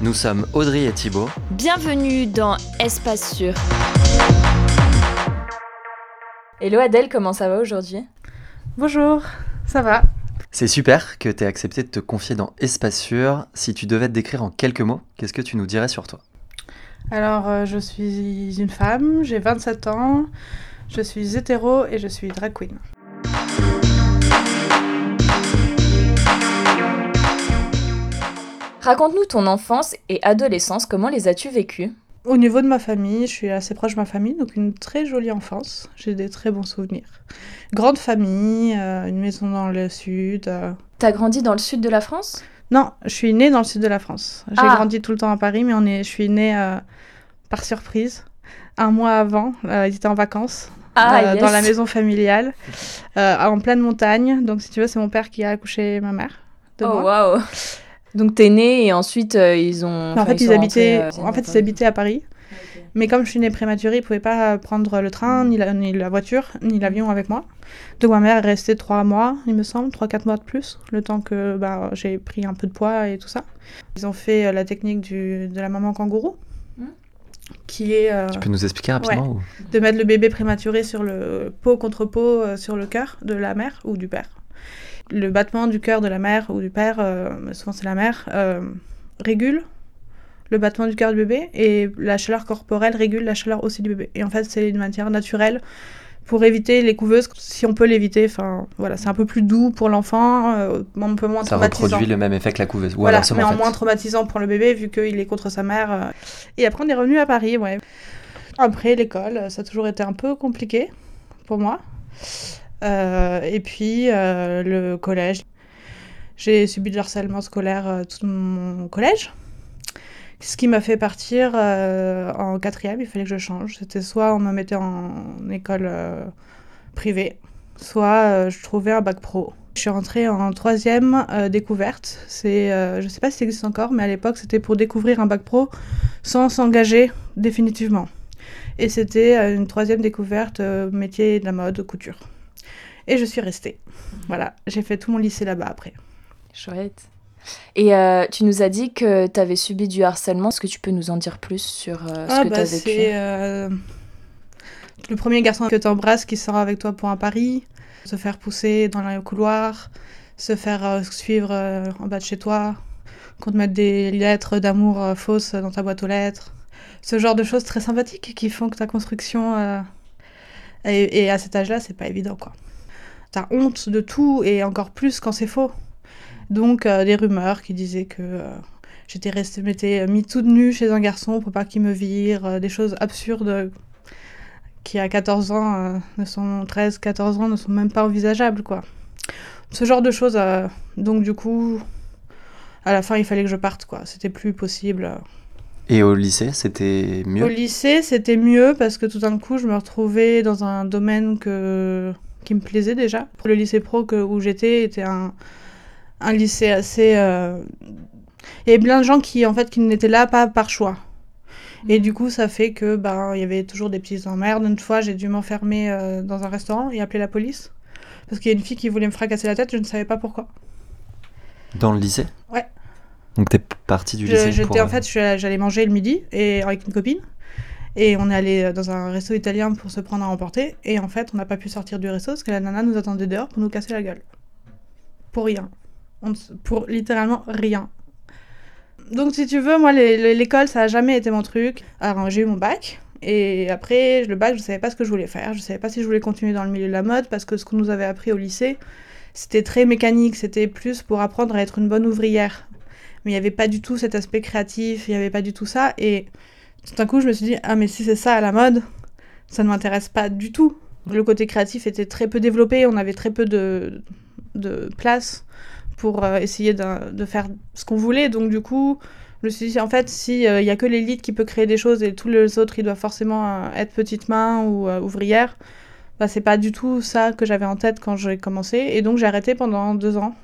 Nous sommes Audrey et Thibaut. Bienvenue dans Espace Sûr. Hello Adèle, comment ça va aujourd'hui? Bonjour, ça va? C'est super que tu aies accepté de te confier dans Espace Sûr. Si tu devais te décrire en quelques mots, qu'est-ce que tu nous dirais sur toi? Alors, euh, je suis une femme, j'ai 27 ans, je suis hétéro et je suis drag queen. Raconte-nous ton enfance et adolescence, comment les as-tu vécues? Au niveau de ma famille, je suis assez proche de ma famille, donc une très jolie enfance. J'ai des très bons souvenirs. Grande famille, euh, une maison dans le sud. euh. T'as grandi dans le sud de la France? Non, je suis née dans le sud de la France. J'ai Ah. grandi tout le temps à Paris, mais on est, je suis née euh, par surprise. Un mois avant, ils étaient en vacances euh, dans la maison familiale, euh, en pleine montagne. Donc, si tu veux, c'est mon père qui a accouché ma mère. De Oh waouh Donc t'es née et ensuite euh, ils ont... en enfin, fait, ils, sont habitaient, rentrés, euh, en fait, ils habitaient à Paris. Mais comme je suis née prématurée, ils pouvaient pas prendre le train, ni la, ni la voiture, ni l'avion avec moi. Donc ma mère est restée trois mois, il me semble, trois, quatre mois de plus, le temps que bah, j'ai pris un peu de poids et tout ça. Ils ont fait euh, la technique du, de la maman kangourou, Hmm. qui est euh, Tu peux nous expliquer rapidement ou- de mettre le bébé prématuré sur le peau contre peau euh, sur le cœur de la mère ou du père. Le battement du cœur de la mère ou du père, euh, souvent c'est la mère, euh, régule le battement du cœur du bébé et la chaleur corporelle régule la chaleur aussi du bébé. Et en fait, c'est une matière naturelle pour éviter les couveuses, si on peut l'éviter. Enfin, voilà, c'est un peu plus doux pour l'enfant, euh, un peu moins Ça traumatisant. reproduit le même effet que la couveuse. Ou Voilà, mais en fait. moins traumatisant pour le bébé vu qu'il est contre sa mère. euh. Et après, on est revenu à Paris, ouais. Après, l'école, ça a toujours été un peu compliqué pour moi. Euh, et puis, euh, le collège. J'ai subi du harcèlement scolaire euh, tout mon collège. Ce qui m'a fait partir en quatrième, il fallait que je change. C'était soit on me mettait en école privée, soit je trouvais un bac pro. Je suis rentrée en troisième découverte. C'est, je sais pas si ça existe encore, mais à l'époque c'était pour découvrir un bac pro sans s'engager définitivement. Et c'était une troisième découverte métier de la mode, couture. Et je suis restée. Voilà, j'ai fait tout mon lycée là-bas après. Chouette. Et euh, tu nous as dit que tu avais subi du harcèlement. Est-ce que tu peux nous en dire plus sur euh, ce Ah que bah tu as vécu? c'est euh, le premier garçon que tu embrasses qui sort avec toi pour un pari, se faire pousser dans le couloir, se faire euh, suivre euh, en bas de chez toi, qu'on te mette des lettres d'amour fausses dans ta boîte aux lettres. Ce genre de choses très sympathiques qui font que ta construction... et, et à cet âge-là, c'est pas évident, quoi. T'as honte de tout, et encore plus quand c'est faux. Donc, euh, des rumeurs qui disaient que... euh, J'étais restée, m'étais mis toute nue chez un garçon pour pas qu'il me vire, euh, des choses absurdes qui à 14 ans, ne sont 13, 14 ans ne sont même pas envisageables quoi. Ce genre de choses donc du coup à la fin il fallait que je parte quoi, c'était plus possible. Et au lycée, c'était mieux? Au lycée, c'était mieux parce que tout d'un coup, je me retrouvais dans un domaine que... qui me plaisait déjà. Le lycée pro que... où j'étais était un, un lycée assez. euh, Il y avait plein de gens qui, en fait, qui n'étaient là pas par choix. Et du coup, ça fait que ben, il y avait toujours des petites emmerdes. Une fois, j'ai dû m'enfermer euh, dans un restaurant et appeler la police. Parce qu'il y a une fille qui voulait me fracasser la tête, je ne savais pas pourquoi. Dans le lycée? Ouais. Donc t'es partie du Je- lycée J'étais pour, en fait, j'allais manger le midi et avec une copine. Et on est allé dans un resto italien pour se prendre à emporter. Et en fait, on n'a pas pu sortir du resto parce que la nana nous attendait dehors pour nous casser la gueule. Pour rien. Ne pour littéralement rien. Donc, si tu veux, moi, l'école, ça a jamais été mon truc. Alors, j'ai eu mon bac. Et après, le bac, je savais pas ce que je voulais faire. Je savais pas si je voulais continuer dans le milieu de la mode parce que ce qu'on nous avait appris au lycée, c'était très mécanique. C'était plus pour apprendre à être une bonne ouvrière mais il n'y avait pas du tout cet aspect créatif, il n'y avait pas du tout ça. Et tout d'un coup, je me suis dit, ah, mais si c'est ça à la mode, ça ne m'intéresse pas du tout. Le côté créatif était très peu développé, on avait très peu de, de place pour euh, essayer d'un- de faire ce qu'on voulait. Donc, du coup, Je me suis dit, en fait, s'il il y a que l'élite qui peut créer des choses et tous les autres, ils doivent forcément euh, être petites mains ou euh, ouvrières, bah, c'est pas du tout ça que j'avais en tête quand j'ai commencé. Et donc, j'ai arrêté pendant deux ans.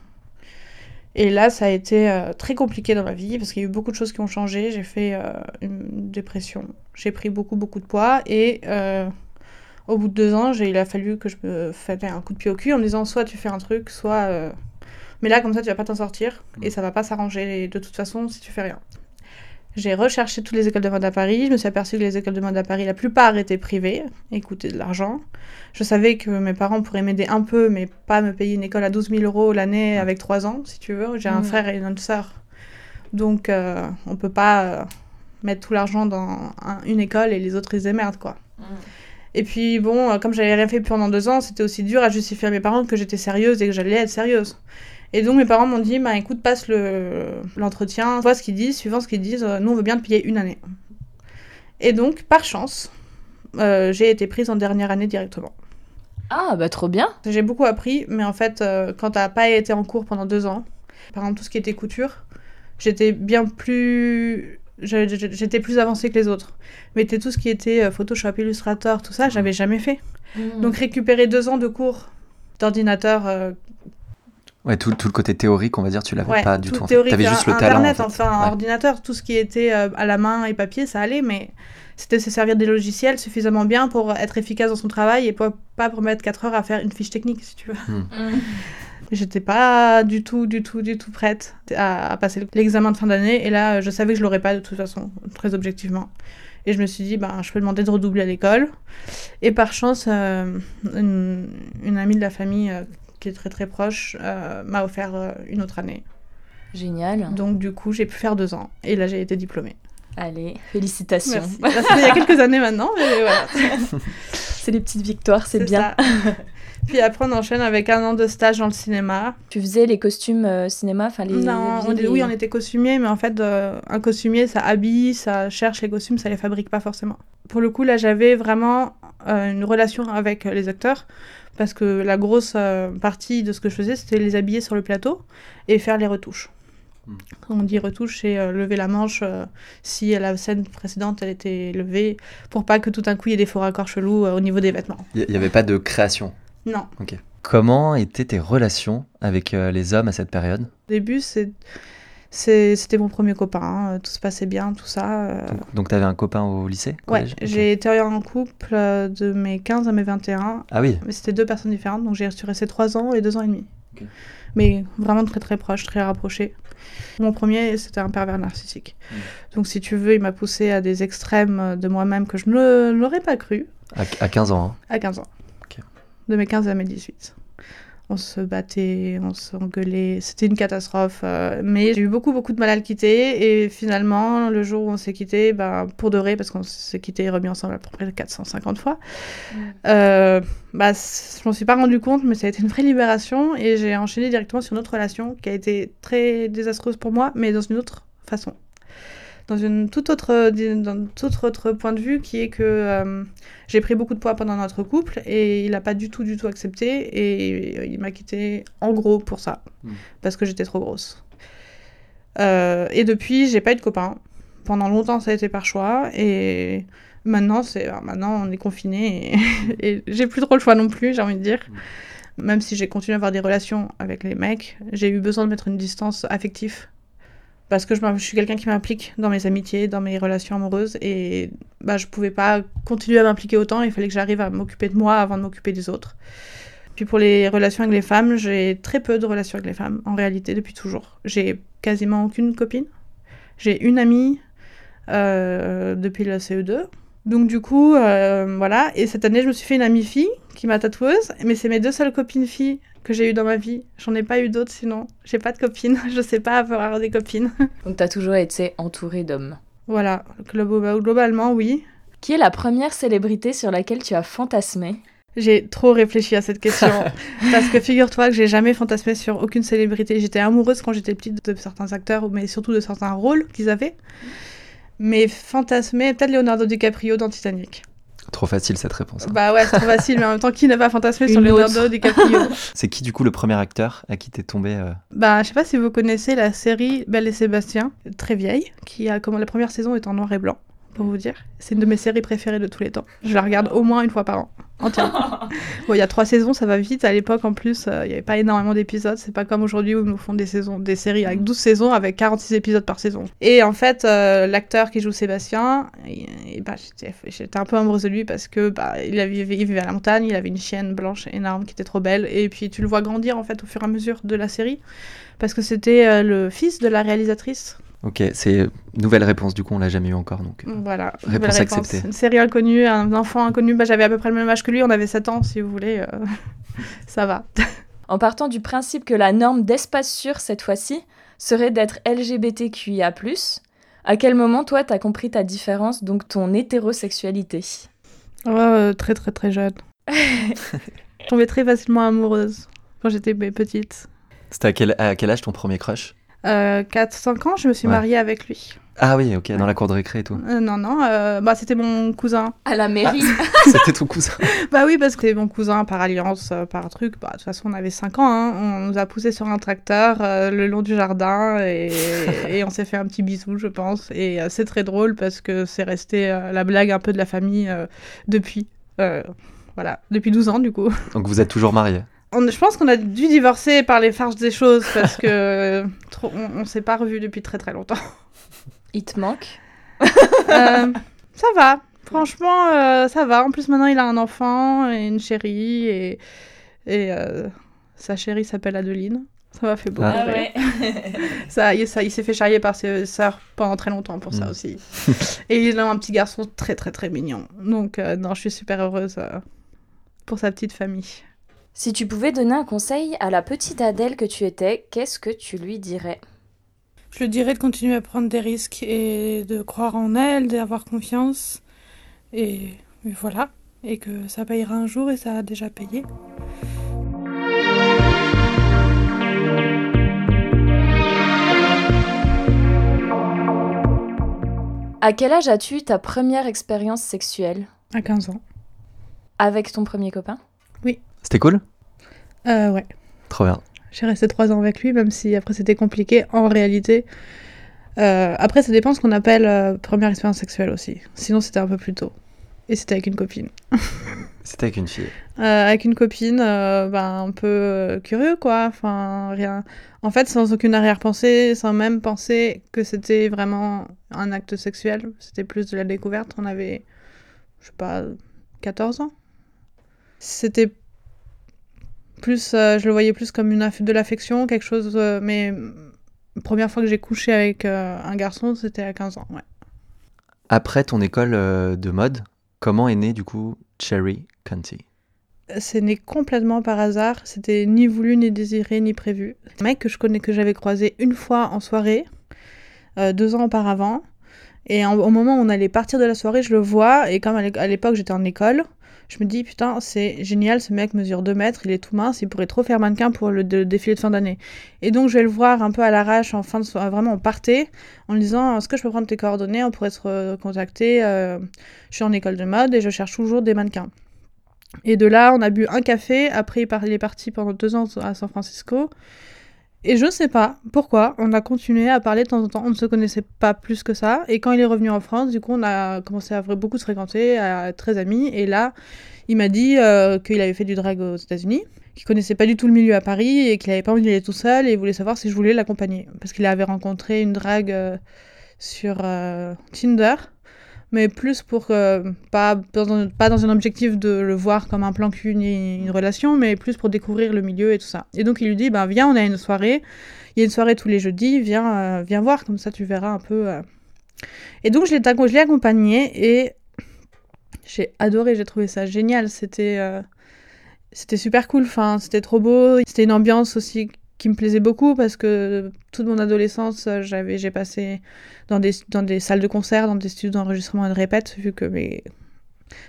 Et là, ça a été euh, très compliqué dans ma vie parce qu'il y a eu beaucoup de choses qui ont changé. J'ai fait euh, une dépression. J'ai pris beaucoup, beaucoup de poids. Et euh, au bout de deux ans, il a fallu que je me fasse un coup de pied au cul en me disant soit tu fais un truc, soit. Mais là, comme ça, tu vas pas t'en sortir. Et ça va pas s'arranger de toute façon si tu fais rien. J'ai recherché toutes les écoles de mode à Paris. Je me suis aperçue que les écoles de mode à Paris, la plupart étaient privées et coûtaient de l'argent. Je savais que mes parents pourraient m'aider un peu, mais pas me payer une école à 12 000 euros l'année avec 3 ans, si tu veux. J'ai un frère et une sœur. Donc, euh, on peut pas euh, mettre tout l'argent dans un- une école et les autres, ils démerdent, quoi. Et puis, bon, euh, comme j'avais rien fait pendant deux ans, c'était aussi dur à justifier à mes parents que j'étais sérieuse et que j'allais être sérieuse. Et donc, mes parents m'ont dit, bah écoute, passe le- l'entretien, vois ce qu'ils disent, suivant ce qu'ils disent, euh, nous, on veut bien te payer une année. Et donc, par chance, euh, j'ai été prise en dernière année directement. Ah, bah trop bien. J'ai beaucoup appris, mais en fait, euh, quand t'as pas été en cours pendant deux ans, par exemple tout ce qui était couture, j'étais bien plus. J'étais plus avancée que les autres. Mais tout ce qui était Photoshop, Illustrator, tout ça, j'avais jamais fait. Donc récupérer deux ans de cours d'ordinateur, euh, Ouais, tout, tout le côté théorique, on va dire, tu l'avais ouais, pas du tout tout. en fait. un- juste le talent. Internet, en fait. enfin, Ouais. ordinateur, tout ce qui était euh, à la main et papier, ça allait, mais c'était se servir des logiciels suffisamment bien pour être efficace dans son travail et pas, pas pour mettre 4 heures à faire une fiche technique, si tu veux. J'étais pas du tout, du tout, du tout prête à, à passer l'examen de fin d'année. Et là, je savais que je l'aurais pas de toute façon, très objectivement. Et je me suis dit, ben, je peux demander de redoubler à l'école. Et par chance, euh, une, une amie de la famille euh, qui est très très proche euh, m'a offert euh, une autre année. Génial. Donc du coup, j'ai pu faire deux ans. Et là, j'ai été diplômée. Allez, félicitations. Merci. C'était il y a quelques années maintenant, mais voilà. C'est les petites victoires, c'est bien. ça. Puis après, on enchaîne avec un an de stage dans le cinéma. Tu faisais les costumes euh, cinéma, enfin les. Non, on les- est- oui, on était costumier, mais en fait, euh, un costumier, ça habille, ça cherche les costumes, ça les fabrique pas forcément. Pour le coup, là, j'avais vraiment euh, une relation avec euh, les acteurs, parce que la grosse euh, partie de ce que je faisais, c'était les habiller sur le plateau et faire les retouches. Quand on dit retouche, c'est euh, lever la manche si la scène précédente, elle était levée, pour pas que tout d'un coup, il y ait des faux raccords chelous au niveau des vêtements. Il n'y avait pas de création? Non. Comment étaient tes relations avec les hommes à cette période? Au début, c'est... C'était mon premier copain, hein, tout se passait bien, tout ça. euh, Donc, donc t'avais un copain au lycée Ouais, collège Ok. j'ai été en couple euh, de mes 15 à mes 21, Ah oui, mais c'était deux personnes différentes, donc j'ai resté 3 ans et 2 ans et demi. Mais vraiment très très proches, très rapprochés. Mon premier, c'était un pervers narcissique. Mm. Donc si tu veux, il m'a poussé à des extrêmes de moi-même que je ne l'aurais pas cru à, à 15 ans. hein. à 15 ans. Ok. De mes 15 à mes 18. On se battait, on s'engueulait, c'était une catastrophe. euh, mais j'ai eu beaucoup, beaucoup de mal à le quitter. Et finalement, le jour où on s'est quitté, ben, pour de vrai, parce qu'on s'est quitté et remis ensemble à peu près 450 fois, euh, bah, c- je m'en suis pas rendu compte, mais ça a été une vraie libération. Et j'ai enchaîné directement sur une autre relation qui a été très désastreuse pour moi, mais dans une autre façon. Dans une toute autre, dans tout autre point de vue, qui est que euh, j'ai pris beaucoup de poids pendant notre couple et il n'a pas du tout, du tout accepté et il m'a quitté en gros pour ça, Mm. parce que j'étais trop grosse. Euh, et depuis, j'ai pas eu de copain. Pendant longtemps, ça a été par choix et maintenant, c'est maintenant on est confiné et, et j'ai plus trop le choix non plus, j'ai envie de dire. Même si j'ai continué à avoir des relations avec les mecs, j'ai eu besoin de mettre une distance affective parce que je, suis quelqu'un qui m'implique dans mes amitiés, dans mes relations amoureuses, et bah, je pouvais pas continuer à m'impliquer autant, il fallait que j'arrive à m'occuper de moi avant de m'occuper des autres. Puis pour les relations avec les femmes, j'ai très peu de relations avec les femmes, en réalité, depuis toujours. J'ai quasiment aucune copine. J'ai une amie euh, depuis le CE2. Donc du coup, euh, voilà, et cette année, je me suis fait une amie fille qui m'a tatoueuse, mais c'est mes deux seules copines filles que j'ai eues dans ma vie. J'en ai pas eu d'autres sinon. J'ai pas de copines, je sais pas avoir des copines. Donc t'as toujours été entourée d'hommes. Voilà, Globa- globalement, oui. Qui est la première célébrité sur laquelle tu as fantasmé? J'ai trop réfléchi à cette question. parce que figure-toi que j'ai jamais fantasmé sur aucune célébrité. J'étais amoureuse quand j'étais petite de certains acteurs, mais surtout de certains rôles qu'ils avaient. Mais fantasmer, peut-être Leonardo DiCaprio dans Titanic. Trop facile cette réponse. hein. Bah ouais, c'est trop facile, mais en même temps, qui n'a pas fantasmé sur Leonardo DiCaprio? C'est qui du coup le premier acteur à qui t'es tombé euh, Bah, je sais pas si vous connaissez la série Belle et Sébastien, très vieille, qui a comment la première saison est en noir et blanc, pour vous dire. C'est une de mes séries préférées de tous les temps. Je la regarde au moins une fois par an, entièrement. bon, il y a trois saisons, ça va vite. À l'époque, en plus, euh, il y avait pas énormément d'épisodes. C'est pas comme aujourd'hui où ils nous font des saisons, des séries avec 12 saisons, avec 46 épisodes par saison. Et en fait, euh, l'acteur qui joue Sébastien, bah, j'étais j'étais un peu amoureuse de lui parce que bah, il, avait, il vivait à la montagne, il avait une chienne blanche énorme qui était trop belle. Et puis tu le vois grandir en fait au fur et à mesure de la série parce que c'était euh, le fils de la réalisatrice. Ok, c'est nouvelle réponse du coup, on l'a jamais eu encore donc. euh, Voilà, Réponse nouvelle acceptée. Une série inconnue, un enfant inconnu. Bah, J'avais à peu près le même âge que lui, on avait 7 ans si vous voulez. euh, ça va. En partant du principe que la norme d'espace sûr cette fois-ci serait d'être LGBTQIA+, à quel moment toi t'as compris ta différence, donc ton hétérosexualité? Ouais, euh, très très très jeune. Je tombais très facilement amoureuse quand j'étais petite. C'était à quel, à quel âge ton premier crush? Euh, 4-5 ans, je me suis Ouais. mariée avec lui. Ah oui, ok, dans la cour de récré et tout. Euh, non, non, euh, bah, c'était mon cousin. À la mairie C'était ton cousin. Bah oui, parce que c'était mon cousin par alliance, euh, par truc. Bah, de toute façon, on avait 5 ans. hein. On nous a poussé sur un tracteur euh, le long du jardin et, et on s'est fait un petit bisou, je pense. Et euh, c'est très drôle parce que c'est resté euh, la blague un peu de la famille euh, depuis. Euh, voilà, depuis 12 ans du coup. Donc vous êtes toujours mariés. On- je pense qu'on a dû divorcer par les farces des choses parce que trop- on, on s'est pas revus depuis très très longtemps. Il te manque Euh, ça va. Franchement, euh, ça va. En plus, maintenant, il a un enfant et une chérie. Et, et euh, sa chérie s'appelle Adeline. Ça m'a fait beaucoup Ah. rire. Ça, il, ça, il s'est fait charrier par ses sœurs pendant très longtemps pour ça Mm. aussi. et il a un petit garçon très, très, très mignon. Donc, euh, non, je suis super heureuse euh, pour sa petite famille. Si tu pouvais donner un conseil à la petite Adèle que tu étais, qu'est-ce que tu lui dirais? Je lui dirais de continuer à prendre des risques et de croire en elle, d'avoir confiance. Et, et voilà. Et que ça payera un jour et ça a déjà payé. À quel âge as-tu ta première expérience sexuelle? À 15 ans. Avec ton premier copain? C'était cool Euh, ouais. Trop bien. J'ai resté trois ans avec lui, même si après c'était compliqué en réalité. Euh, après, ça dépend ce qu'on appelle euh, première expérience sexuelle aussi. Sinon, c'était un peu plus tôt. Et c'était avec une copine. C'était avec une fille. Euh, avec une copine, ben, un peu curieux, quoi. Enfin, rien. En fait, sans aucune arrière-pensée, sans même penser que c'était vraiment un acte sexuel. C'était plus de la découverte. On avait, je sais pas, 14 ans. C'était plus, euh, je le voyais plus comme une de l'affection, quelque chose. euh, mais première fois que j'ai couché avec euh, un garçon, c'était à 15 ans, ouais. Après ton école de mode, comment est né du coup Cherry County? C'est né complètement par hasard. C'était ni voulu, ni désiré, ni prévu. Un mec que je connais, que j'avais croisé une fois en soirée, deux ans auparavant. Et en- au moment où on allait partir de la soirée, je le vois. Et comme à l'époque j'étais en école, je me dis putain, c'est génial, ce mec mesure 2 mètres, il est tout mince, il pourrait trop faire mannequin pour le, défilé de fin d'année. Et donc je vais le voir un peu à l'arrache en fin de soirée, vraiment on partait, en lui disant est-ce que je peux prendre tes coordonnées, on pourrait se recontacter. euh, je suis en école de mode et je cherche toujours des mannequins. Et de là, on a bu un café. Après, il est parti pendant deux ans à San Francisco. Et je sais pas pourquoi, on a continué à parler de temps en temps. On ne se connaissait pas plus que ça. Et quand il est revenu en France, du coup, on a commencé à beaucoup se fréquenter, à être très amis. Et là, il m'a dit euh, qu'il avait fait du drag aux États-Unis, qu'il connaissait pas du tout le milieu à Paris et qu'il avait pas envie d'y aller tout seul et il voulait savoir si je voulais l'accompagner. Parce qu'il avait rencontré une drague euh, sur euh, Tinder mais plus pour euh, pas, dans pas dans un objectif de le voir comme un plan cul ni une relation, mais plus pour découvrir le milieu et tout ça. Et donc il lui dit, ben viens, on a une soirée, il y a une soirée tous les jeudis, viens, euh, viens voir, comme ça tu verras un peu. euh. Et donc je l'ai accompagné et j'ai adoré, j'ai trouvé ça génial, c'était c'était super cool, enfin, c'était trop beau, c'était une ambiance aussi qui me plaisait beaucoup parce que toute mon adolescence, euh, j'avais, j'ai passé dans des, dans des salles de concert, dans des studios d'enregistrement et de répète, vu que mes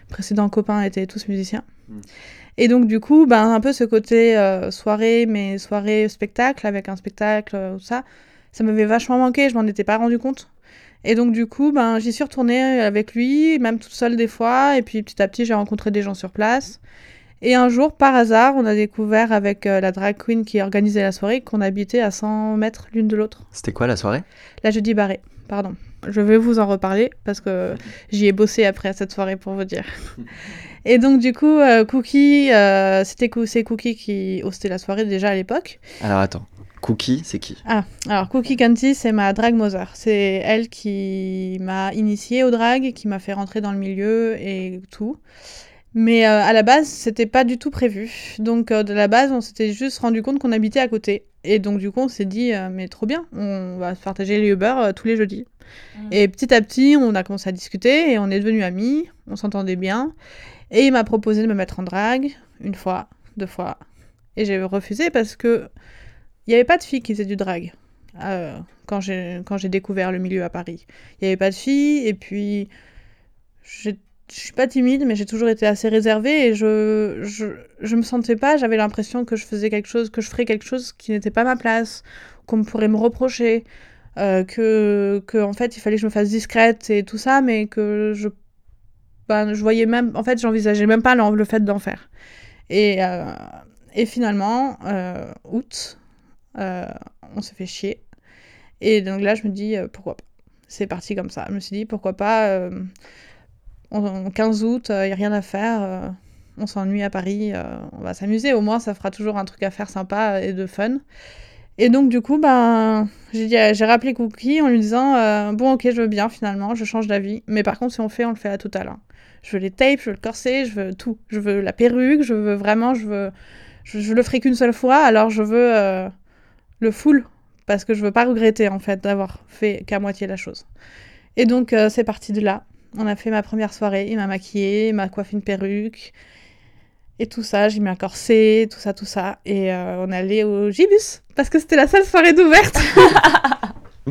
précédents copains étaient tous musiciens. Mm. Et donc, du coup, ben, un peu ce côté euh, soirée, mais soirée spectacle, avec un spectacle, euh, ça, ça m'avait vachement manqué, je m'en étais pas rendu compte. Et donc, du coup, ben, j'y suis retournée avec lui, même toute seule des fois. Et puis, petit à petit, j'ai rencontré des gens sur place. Et un jour, par hasard, on a découvert avec euh, la drag queen qui organisait la soirée qu'on habitait à 100 mètres l'une de l'autre. C'était quoi la soirée? La jeudi barré, pardon. Je vais vous en reparler parce que j'y ai bossé après cette soirée pour vous dire. Et donc, du coup, euh, Cookie, euh, c'était c'est Cookie qui hostait la soirée déjà à l'époque. Alors attends, Cookie, c'est qui? Ah, alors Cookie Canty, c'est ma drag mother. C'est elle qui m'a initiée au drag, qui m'a fait rentrer dans le milieu et tout. Mais euh, à la base, c'était pas du tout prévu. Donc euh, de la base, on s'était juste rendu compte qu'on habitait à côté. Et donc du coup, on s'est dit, euh, mais trop bien, on va se partager les Uber euh, tous les jeudis. Mhm. Et petit à petit, on a commencé à discuter et on est devenus amis, on s'entendait bien. Et il m'a proposé de me mettre en drague, une fois, deux fois. Et j'ai refusé parce que il n'y avait pas de filles qui faisaient du drag quand j'ai découvert le milieu à Paris. Il n'y avait pas de filles et puis j'ai- je suis pas timide mais j'ai toujours été assez réservée et je je je me sentais pas, j'avais l'impression que je faisais quelque chose, que je ferais quelque chose qui n'était pas ma place, qu'on pourrait me reprocher, euh, que que en fait il fallait que je me fasse discrète et tout ça mais que je ben, je voyais même en fait j'envisageais même pas le, fait d'en faire. Et euh, et finalement euh, août euh, on s'est fait chier. Et donc là, je me dis, pourquoi pas C'est parti comme ça. Je me suis dit, pourquoi pas euh, en 15 août, il n'y a rien à faire. euh, on s'ennuie à Paris, euh, on va s'amuser. Au moins, ça fera toujours un truc à faire sympa et de fun. Et donc, du coup, ben, j'ai rappelé Cookie en lui disant, euh, bon, ok, je veux bien finalement, je change d'avis. Mais par contre, si on fait, on le fait à total. hein. Je veux les tapes, je veux le corset, je veux tout. Je veux la perruque, je veux vraiment, je veux... Je, le ferai qu'une seule fois, alors je veux... euh, le full parce que je veux pas regretter en fait d'avoir fait qu'à moitié la chose. Et donc euh, c'est parti de là. On a fait ma première soirée, il m'a maquillée, il m'a coiffé une perruque et tout ça, j'ai mis un corset, tout ça, tout ça. Et euh, on est allé au Gibus parce que c'était la seule soirée d'ouverte.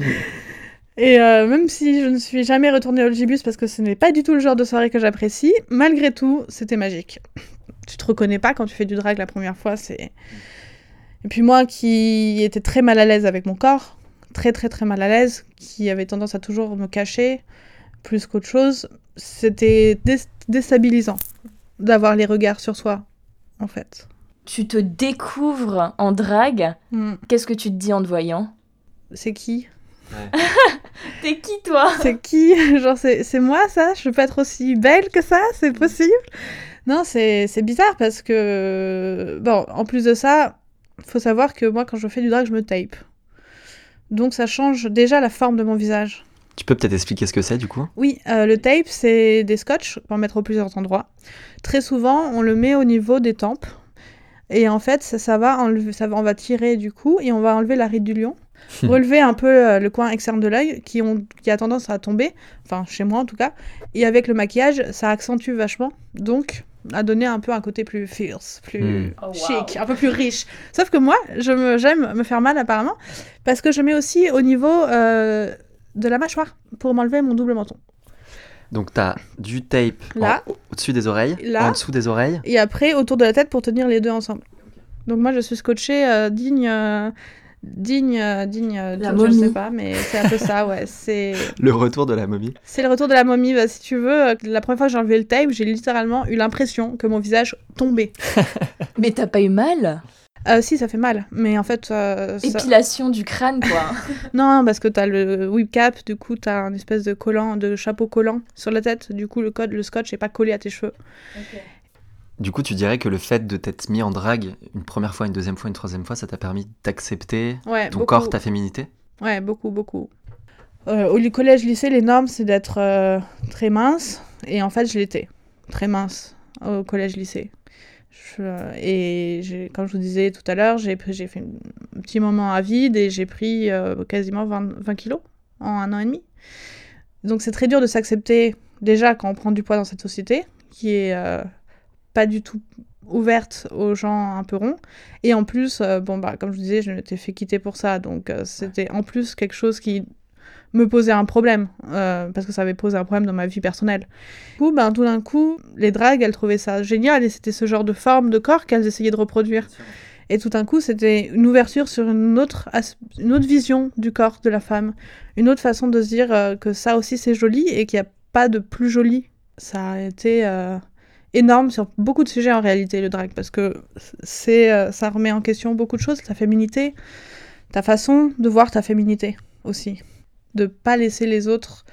et euh, même si je ne suis jamais retournée au Gibus parce que ce n'est pas du tout le genre de soirée que j'apprécie, malgré tout, c'était magique. Tu te reconnais pas quand tu fais du drag la première fois, c'est et puis moi qui étais très mal à l'aise avec mon corps, très très très mal à l'aise, qui avait tendance à toujours me cacher plus qu'autre chose, c'était dé- déstabilisant d'avoir les regards sur soi, en fait. Tu te découvres en drague. Hmm. Qu'est-ce que tu te dis en te voyant? C'est qui? T'es qui toi? C'est qui? Genre c'est c'est moi ça? Je peux être aussi belle que ça? C'est possible? Non, c'est c'est bizarre parce que... Bon, en plus de ça, faut savoir que moi quand je fais du drag, je me tape. Donc ça change déjà la forme de mon visage. Tu peux peut-être expliquer ce que c'est du coup? Oui, euh, le tape, c'est des scotch pour mettre au plusieurs endroits. Très souvent, on le met au niveau des tempes. Et en fait, ça, ça va enlever, ça va, on va tirer du cou et on va enlever la ride du lion. Relever un peu euh, le coin externe de l'œil qui, ont- qui a tendance à tomber, enfin chez moi en tout cas. Et avec le maquillage, ça accentue vachement. Donc, à donner un peu un côté plus fierce, plus Hmm. Oh, wow. chic, un peu plus riche. Sauf que moi, je me- j'aime me faire mal apparemment parce que je mets aussi au niveau euh, de la mâchoire pour m'enlever mon double menton. Donc t'as du tape en- Là. au-dessus des oreilles, Là. en dessous des oreilles. et après autour de la tête pour tenir les deux ensemble. Donc moi je suis scotchée euh, digne, euh, digne, euh, digne, euh, La je- sais pas, mais c'est un peu ça, ouais. C'est Le retour de la momie. c'est le retour de la momie. Bah, si tu veux, euh, la première fois que j'ai enlevé le tape, j'ai littéralement eu l'impression que mon visage tombait. Mais t'as pas eu mal? Euh, si ça fait mal, mais en fait, euh, ça- Épilation du crâne quoi. non parce que t'as le whip cap, du coup t'as un espèce de collant, de chapeau collant sur la tête. Du coup le code, le scotch est pas collé à tes cheveux. Du coup, tu dirais que le fait de t'être mis en drague une première fois, une deuxième fois, une troisième fois, ça t'a permis d'accepter Ouais, ton beaucoup. corps, ta féminité? Ouais, beaucoup, beaucoup. Euh, au collège, lycée, les normes, c'est d'être euh, très mince. Et en fait, je l'étais. Très mince au collège, lycée. Je- et comme je vous disais tout à l'heure, j'ai fait un petit moment à vide et j'ai pris euh, quasiment 20, 20 kilos en un an et demi. Donc c'est très dur de s'accepter déjà quand on prend du poids dans cette société qui est euh, pas du tout ouverte aux gens un peu ronds. Et en plus, euh, bon bah comme je vous disais, je m'étais fait quitter pour ça, donc euh, c'était en plus quelque chose qui me posait un problème euh, parce que ça avait posé un problème dans ma vie personnelle. Du coup, ben tout d'un coup, les dragues, elles trouvaient ça génial et c'était ce genre de forme de corps qu'elles essayaient de reproduire. Et tout d'un coup, c'était une ouverture sur une autre, une autre vision du corps de la femme, une autre façon de se dire euh, que ça aussi c'est joli et qu'il n'y a pas de plus joli. Ça a été euh, énorme sur beaucoup de sujets en réalité, le drag, parce que c'est, ça remet en question beaucoup de choses, ta féminité, ta façon de voir ta féminité aussi. De pas laisser les autres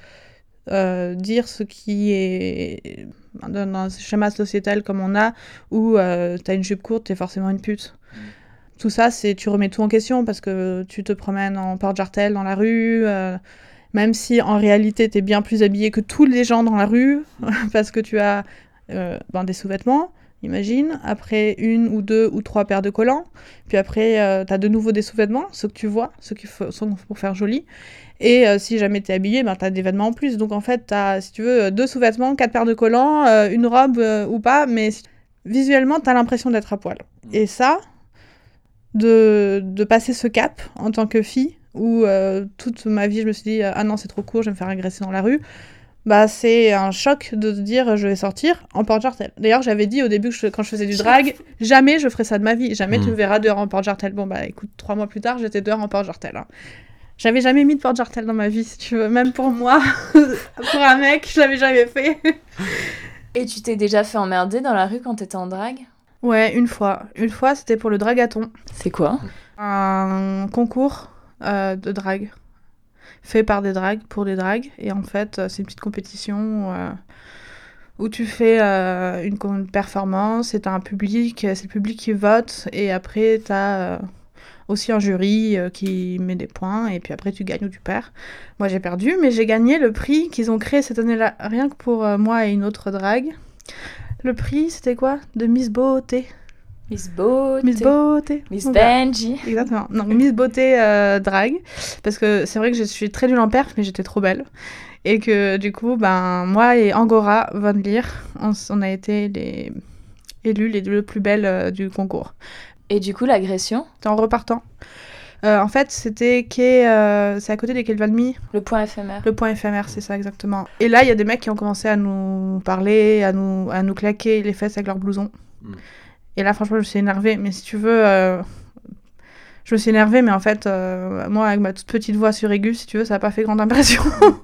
dire ce qui est dans un schéma sociétal comme on a, où tu as une jupe courte, t'es forcément une pute. Tout ça, c'est tu remets tout en question parce que tu te promènes en porte-jartel dans la rue, euh, même si en réalité tu es bien plus habillé que tous les gens dans la rue, parce que tu as euh, ben, des sous-vêtements, imagine, après une ou deux ou trois paires de collants, puis après euh, tu as de nouveau des sous-vêtements, ceux que tu vois, ceux qui sont pour faire joli, et si jamais tu es habillé, ben, tu as des vêtements en plus. Donc en fait, tu as, si tu veux, deux sous-vêtements, quatre paires de collants, une robe ou pas, mais visuellement, tu as l'impression d'être à poil. Et ça, de, de, passer ce cap en tant que fille, où euh, toute ma vie je me suis dit ah non c'est trop court, je vais me faire agresser dans la rue. Bah, c'est un choc de se dire je vais sortir en porte-jartel. D'ailleurs, j'avais dit au début que quand je faisais du drag, jamais je ferais ça de ma vie. Jamais tu me hmm. verras dehors en porte-jartel. Bon, bah écoute, trois mois plus tard, j'étais dehors en porte-jartel. Hein. J'avais jamais mis de porte-jartel dans ma vie, si tu veux. Même pour moi, pour un mec, je l'avais jamais fait. Et tu t'es déjà fait emmerder dans la rue quand t'étais en drag Ouais, une fois. Une fois, c'était pour le dragathon. C'est quoi? Un concours euh, de drague. Fait par des dragues, pour des dragues. Et en fait, euh, c'est une petite compétition euh, où tu fais une, performance et un public, c'est le public qui vote. Et après, t'as aussi un jury qui met des points. Et puis après, tu gagnes ou tu perds. Moi, j'ai perdu, mais j'ai gagné le prix qu'ils ont créé cette année-là, rien que pour moi et une autre drague. Le prix, c'était quoi? De Miss Beauté. Miss Beauté. Miss Beauté. Miss Benji. Exactement. Donc Miss Beauté euh, drag. Parce que c'est vrai que je suis très nulle en perf, mais j'étais trop belle. Et que du coup, ben, moi et Angora Von Leer, on, a été les élus les deux plus belles euh, du concours. Et du coup, l'agression? En repartant. Euh, en fait, c'était euh, c'est à côté des Quai Le point éphémère. Le point éphémère, c'est ça exactement. Et là, il y a des mecs qui ont commencé à nous parler, à nous, à nous claquer les fesses avec leur blouson. Mm. Et là, franchement, je me suis énervée. Mais si tu veux, euh, je me suis énervée, mais en fait, moi, avec ma toute petite voix sur aigu, si tu veux, ça n'a pas fait grande impression.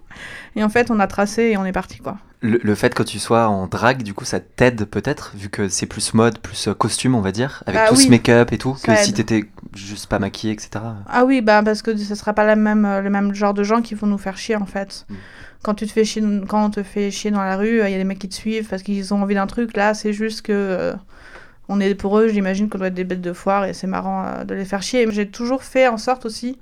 et en fait, on a tracé et on est parti, quoi le, fait que tu sois en drague, du coup, ça t'aide peut-être, vu que c'est plus mode, plus euh, costume, on va dire, avec bah tout ce make-up et tout, que si t'étais juste pas maquillée, etc. Ah oui, bah parce que ce sera pas la même, euh, le même genre de gens qui vont nous faire chier, en fait. Mm. Quand, tu te fais chier, quand on te fait chier dans la rue, il y a des mecs qui te suivent parce qu'ils ont envie d'un truc. Là, c'est juste que... Euh, on est pour eux, j'imagine qu'on doit être des bêtes de foire et c'est marrant de les faire chier. J'ai toujours fait en sorte aussi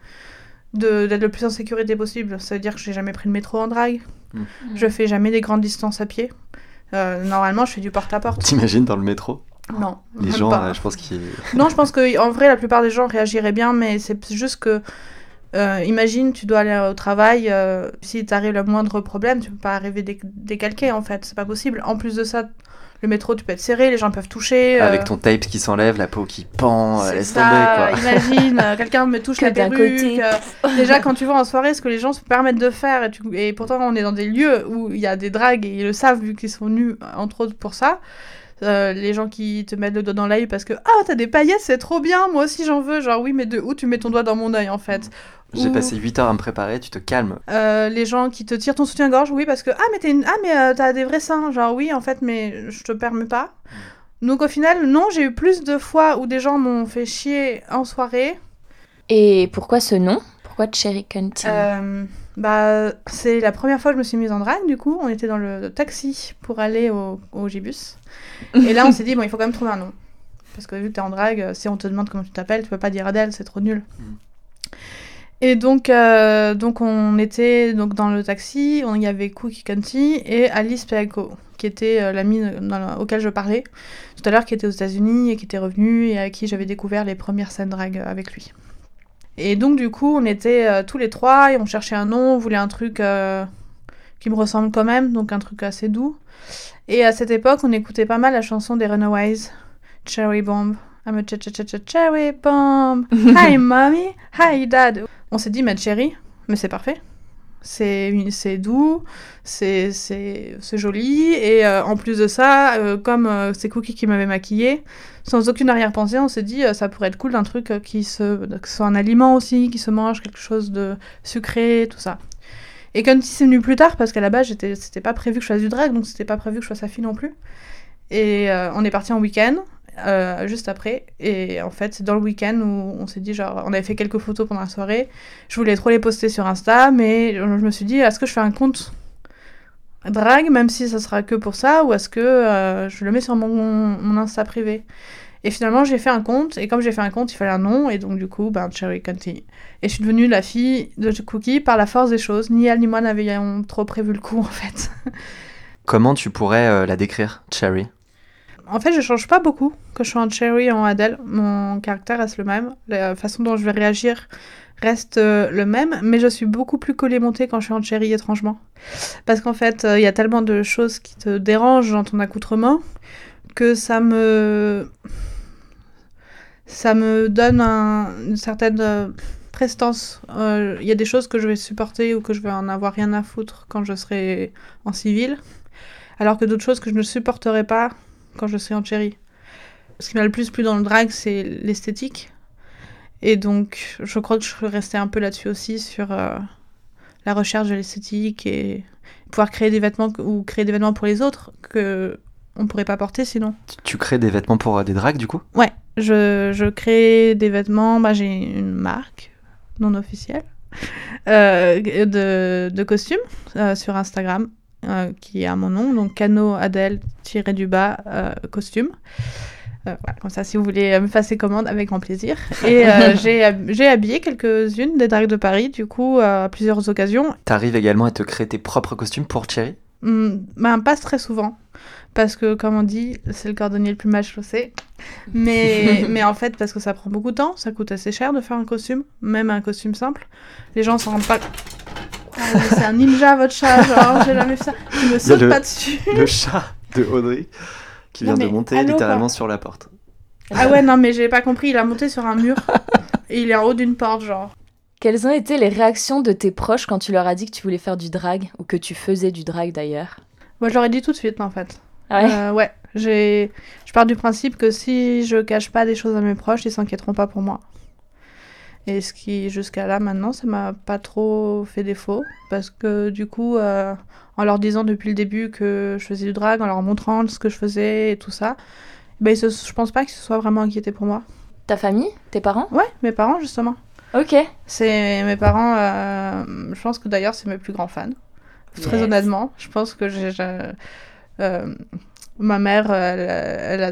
d'être le plus en sécurité possible. Ça veut dire que j'ai jamais pris le métro en drague. Mm. Je fais jamais des grandes distances à pied. Euh, normalement, je fais du porte-à-porte. T'imagines dans le métro? Non. Les gens, euh, je pense qu'ils. non, je pense qu'en vrai, la plupart des gens réagiraient bien, mais c'est juste que. Euh, imagine, tu dois aller au travail, si t'arrive le moindre problème, tu peux pas arriver décalqué en fait, c'est pas possible. En plus de ça, le métro, tu peux être serré, les gens peuvent toucher. Euh. Avec ton tape qui s'enlève, la peau qui pend, laisse ça, tomber. Imagine, euh, quelqu'un me touche la perruque. Côté. Euh. déjà, quand tu vas en soirée, ce que les gens se permettent de faire, et, pourtant on est dans des lieux où il y a des dragues et ils le savent vu qu'ils sont nus, entre autres pour ça. les gens qui te mettent le doigt dans l'œil parce que ah t'as des paillettes c'est trop bien moi aussi j'en veux genre oui mais de où tu mets ton doigt dans mon œil en fait? J'ai passé 8 heures à me préparer, tu te calmes. Euh, les gens qui te tirent ton soutien-gorge, oui, parce que ah, mais, une... ah, euh, t'as des vrais seins. Genre, oui, en fait, mais je te permets pas. Mm. Donc, au final, non, j'ai eu plus de fois où des gens m'ont fait chier en soirée. Et pourquoi ce nom? Pourquoi Cherry County euh, Bah, c'est la première fois que je me suis mise en drague, du coup. On était dans le taxi pour aller au, au Gibus. Et là, on s'est dit, bon, il faut quand même trouver un nom. Parce que vu que t'es en drague, si on te demande comment tu t'appelles, tu peux pas dire Adèle, c'est trop nul. Mm. Et donc, euh, donc on était donc dans le taxi, il y avait Cookie County et Alice Peaco, qui était euh, l'amie auquel je parlais tout à l'heure, qui était aux États-Unis et qui était revenue et à qui j'avais découvert les premières scènes drag avec lui. Et donc du coup, on était euh, tous les trois et on cherchait un nom, on voulait un truc qui me ressemble quand même, donc un truc assez doux. Et à cette époque, on écoutait pas mal la chanson des Runaways, Cherry Bomb. I'm a ch ch ch cherry bomb. Hi mommy, hi dad. On s'est dit, ma chérie, mais c'est parfait. C'est doux, c'est joli et euh, en plus de ça, euh, comme euh, c'est Cookie qui m'avait maquillée, sans aucune arrière-pensée, on s'est dit ça pourrait être cool d'un truc qui se soit un aliment aussi, qui se mange, quelque chose de sucré, tout ça. Et comme c'est venu plus tard parce qu'à la base, c'était pas prévu que je fasse du drag, donc c'était pas prévu que je fasse sa fille non plus. Et on est parti en week-end. Euh, juste après. Et en fait dans le week-end où on s'est dit genre on avait fait quelques photos pendant la soirée. Je voulais trop les poster sur Insta mais je me suis dit est-ce que je fais un compte drag même si ça sera que pour ça ou est-ce que euh, je le mets sur mon, mon Insta privé? Et finalement j'ai fait un compte et comme j'ai fait un compte il fallait un nom et donc du coup ben Cherry Conti et je suis devenue la fille de Cookie par la force des choses. Ni elle ni moi n'avions trop prévu le coup en fait. Comment tu pourrais euh, la décrire, Cherry? En fait, je change pas beaucoup que je sois en Cherry ou en Adele. Mon caractère reste le même. La façon dont je vais réagir reste euh, le même, mais je suis beaucoup plus collée montée quand je suis en Cherry, étrangement. Parce qu'en fait, euh, il y a tellement de choses qui te dérangent dans ton accoutrement que ça me. Ça me donne un- une certaine euh, prestance. Il y a des choses que je vais supporter ou que je vais en avoir rien à foutre quand je serai en civil, alors que d'autres choses que je ne supporterai pas quand je serai en cherry. Ce qui m'a le plus plu dans le drag, c'est l'esthétique. Et donc, je crois que je serais restée un peu là-dessus aussi, sur euh, la recherche de l'esthétique et pouvoir créer des vêtements ou créer des vêtements pour les autres que on pourrait pas porter sinon. Tu crées des vêtements pour euh, des drags, du coup? Je, je crée des vêtements, bah, j'ai une marque non officielle euh, de, de costumes sur Instagram euh, qui est à mon nom, donc Cano Adèle tiré du bas euh, costume. Euh, voilà, comme ça, si vous voulez me passer commande, avec grand plaisir. Et euh, j'ai hab- j'ai habillé quelques-unes des drags de Paris, du coup, à plusieurs occasions. T'arrives également à te créer tes propres costumes pour Cherry Hmm, ben, pas très souvent. Parce que, comme on dit, c'est le cordonnier le plus mal chaussé. Mais, mais en fait, parce que ça prend beaucoup de temps, ça coûte assez cher de faire un costume, même un costume simple. Les gens s'en rendent pas. Ah, c'est un ninja, votre chat, genre, j'ai jamais fait ça. Tu me sautes le- pas dessus. Le chat de Audrey qui Non, vient de monter allô, littéralement quoi. sur la porte. Ah ouais, non, mais j'ai pas compris, il a monté sur un mur. et il est en haut d'une porte, genre. Quelles ont été les réactions de tes proches quand tu leur as dit que tu voulais faire du drag ou que tu faisais du drag d'ailleurs? Moi, je leur ai dit tout de suite, en fait. Ouais? Euh, ouais, j'ai... je pars du principe que si je cache pas des choses à mes proches, ils s'inquiéteront pas pour moi. Et ce qui, jusqu'à là, maintenant, ça m'a pas trop fait défaut. Parce que du coup, euh, en leur disant depuis le début que je faisais du drag, en leur montrant ce que je faisais et tout ça, ben, ils se- je pense pas qu'ils se soient vraiment inquiétés pour moi. Ta famille? Tes parents? Ouais, mes parents, justement. Ok. C'est mes parents, euh, je pense que d'ailleurs, c'est mes plus grands fans. Très Yes. honnêtement, je pense que j'ai. j'ai- euh, ma mère, elle, elle, a,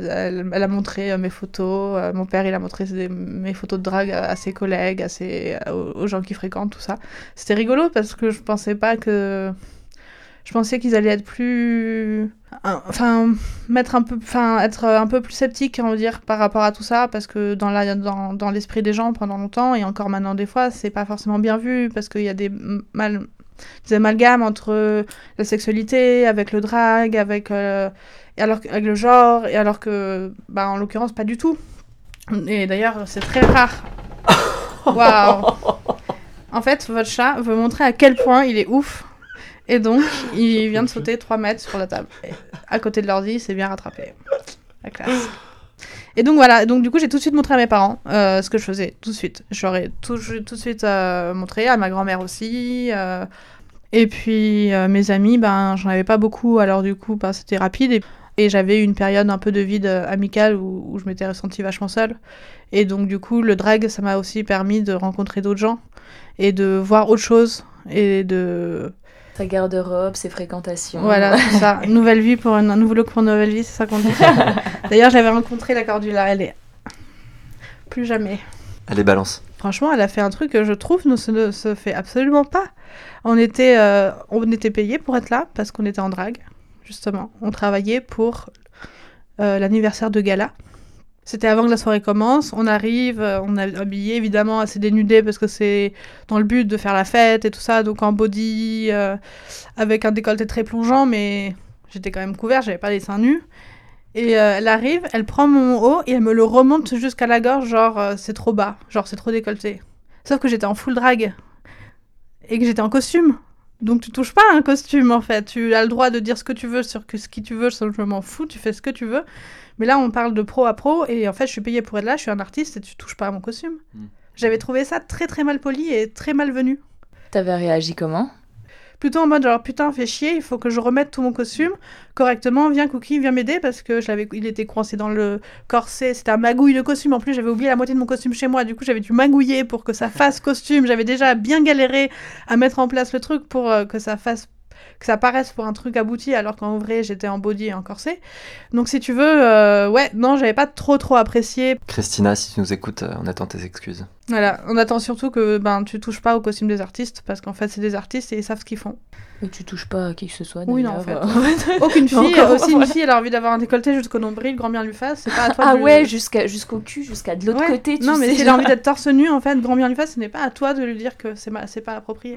elle- a montré euh, mes photos. euh, mon père, il a montré mes photos de drague à, ses collègues, à ses, aux, gens qui fréquentent, tout ça. C'était rigolo parce que je pensais pas que. Je pensais qu'ils allaient être plus. Enfin, mettre un peu. Enfin, être un peu plus sceptiques, on va dire, par rapport à tout ça. Parce que dans la- dans, dans l'esprit des gens pendant longtemps, et encore maintenant des fois, c'est pas forcément bien vu parce qu'il y a des mal des amalgames entre la sexualité, avec le drag, avec, euh, et alors, que- avec le genre, et alors que, bah, en l'occurrence, pas du tout. Et d'ailleurs, c'est très rare. Waouh! En fait, votre chat veut montrer à quel point il est ouf. Et donc, il vient de sauter 3 mètres sur la table. Et à côté de l'ordi, il s'est bien rattrapé. La classe. Et donc voilà, donc du coup j'ai tout de suite montré à mes parents euh, ce que je faisais, tout de suite. J'aurais tout, tout de suite euh, montré, à ma grand-mère aussi. euh, et puis mes amis, ben j'en avais pas beaucoup, alors du coup ben, c'était rapide. Et, et j'avais eu une période un peu de vide euh, amical où, où je m'étais ressentie vachement seule. Et donc du coup le drag, ça m'a aussi permis de rencontrer d'autres gens et de voir autre chose et de Ta garde-robe, ses fréquentations. voilà, c'est ça. Nouvelle vie pour une- un nouveau look pour une nouvelle vie, c'est ça qu'on dit. D'ailleurs, j'avais rencontré la Cordula, elle est plus jamais. Allez, balance. Franchement, elle a fait un truc que je trouve ne se, ne se fait absolument pas. On était, euh, on était payé pour être là parce qu'on était en drague, justement. On travaillait pour euh, l'anniversaire de gala. C'était avant que la soirée commence. On arrive, euh, on est habillé évidemment assez dénudé parce que c'est dans le but de faire la fête et tout ça. Donc en body, euh, avec un décolleté très plongeant, mais j'étais quand même couvert, j'avais pas les seins nus. Et elle arrive, elle prend mon haut et elle me le remonte jusqu'à la gorge, genre c'est trop bas, genre c'est trop décolleté. Sauf que j'étais en full drag et que j'étais en costume. Donc tu touches pas à un costume en fait. Tu as le droit de dire ce que tu veux sur que ce qui tu veux, je m'en fous, tu fais ce que tu veux. Mais là, on parle de pro à pro et en fait, je suis payée pour être là, je suis un artiste et tu touches pas à mon costume. Mm. J'avais trouvé ça très très mal poli et très malvenu. T'avais réagi comment? Plutôt en mode genre putain, fais chier, il faut que je remette tout mon costume correctement. Viens Cookie, viens m'aider parce que j'avais, il était coincé dans le corset. C'était un magouille de costume. En plus, j'avais oublié la moitié de mon costume chez moi. Du coup, j'avais dû magouiller pour que ça fasse costume. J'avais déjà bien galéré à mettre en place le truc pour euh, que ça fasse que ça paraisse pour un truc abouti alors qu'en vrai j'étais en body et en corset. Donc si tu veux, euh, ouais, non, j'avais pas trop trop apprécié. Christina, si tu nous écoutes, euh, on attend tes excuses. Voilà, on attend surtout que ben tu touches pas au costume des artistes parce qu'en fait c'est des artistes et ils savent ce qu'ils font. Et tu touches pas à qui que ce soit. Oui, non, en fait. Aucune fille, Encore, aussi une fille, elle a envie d'avoir un décolleté jusqu'au nombril, grand bien lui fasse, c'est pas à toi Ah de... ouais, jusqu'à jusqu'au cul, jusqu'à de l'autre Ouais. côté. Tu non, mais sais, si elle a envie d'être torse nu, en fait, grand bien lui fasse, ce n'est pas à toi de lui dire que c'est ma- c'est pas approprié.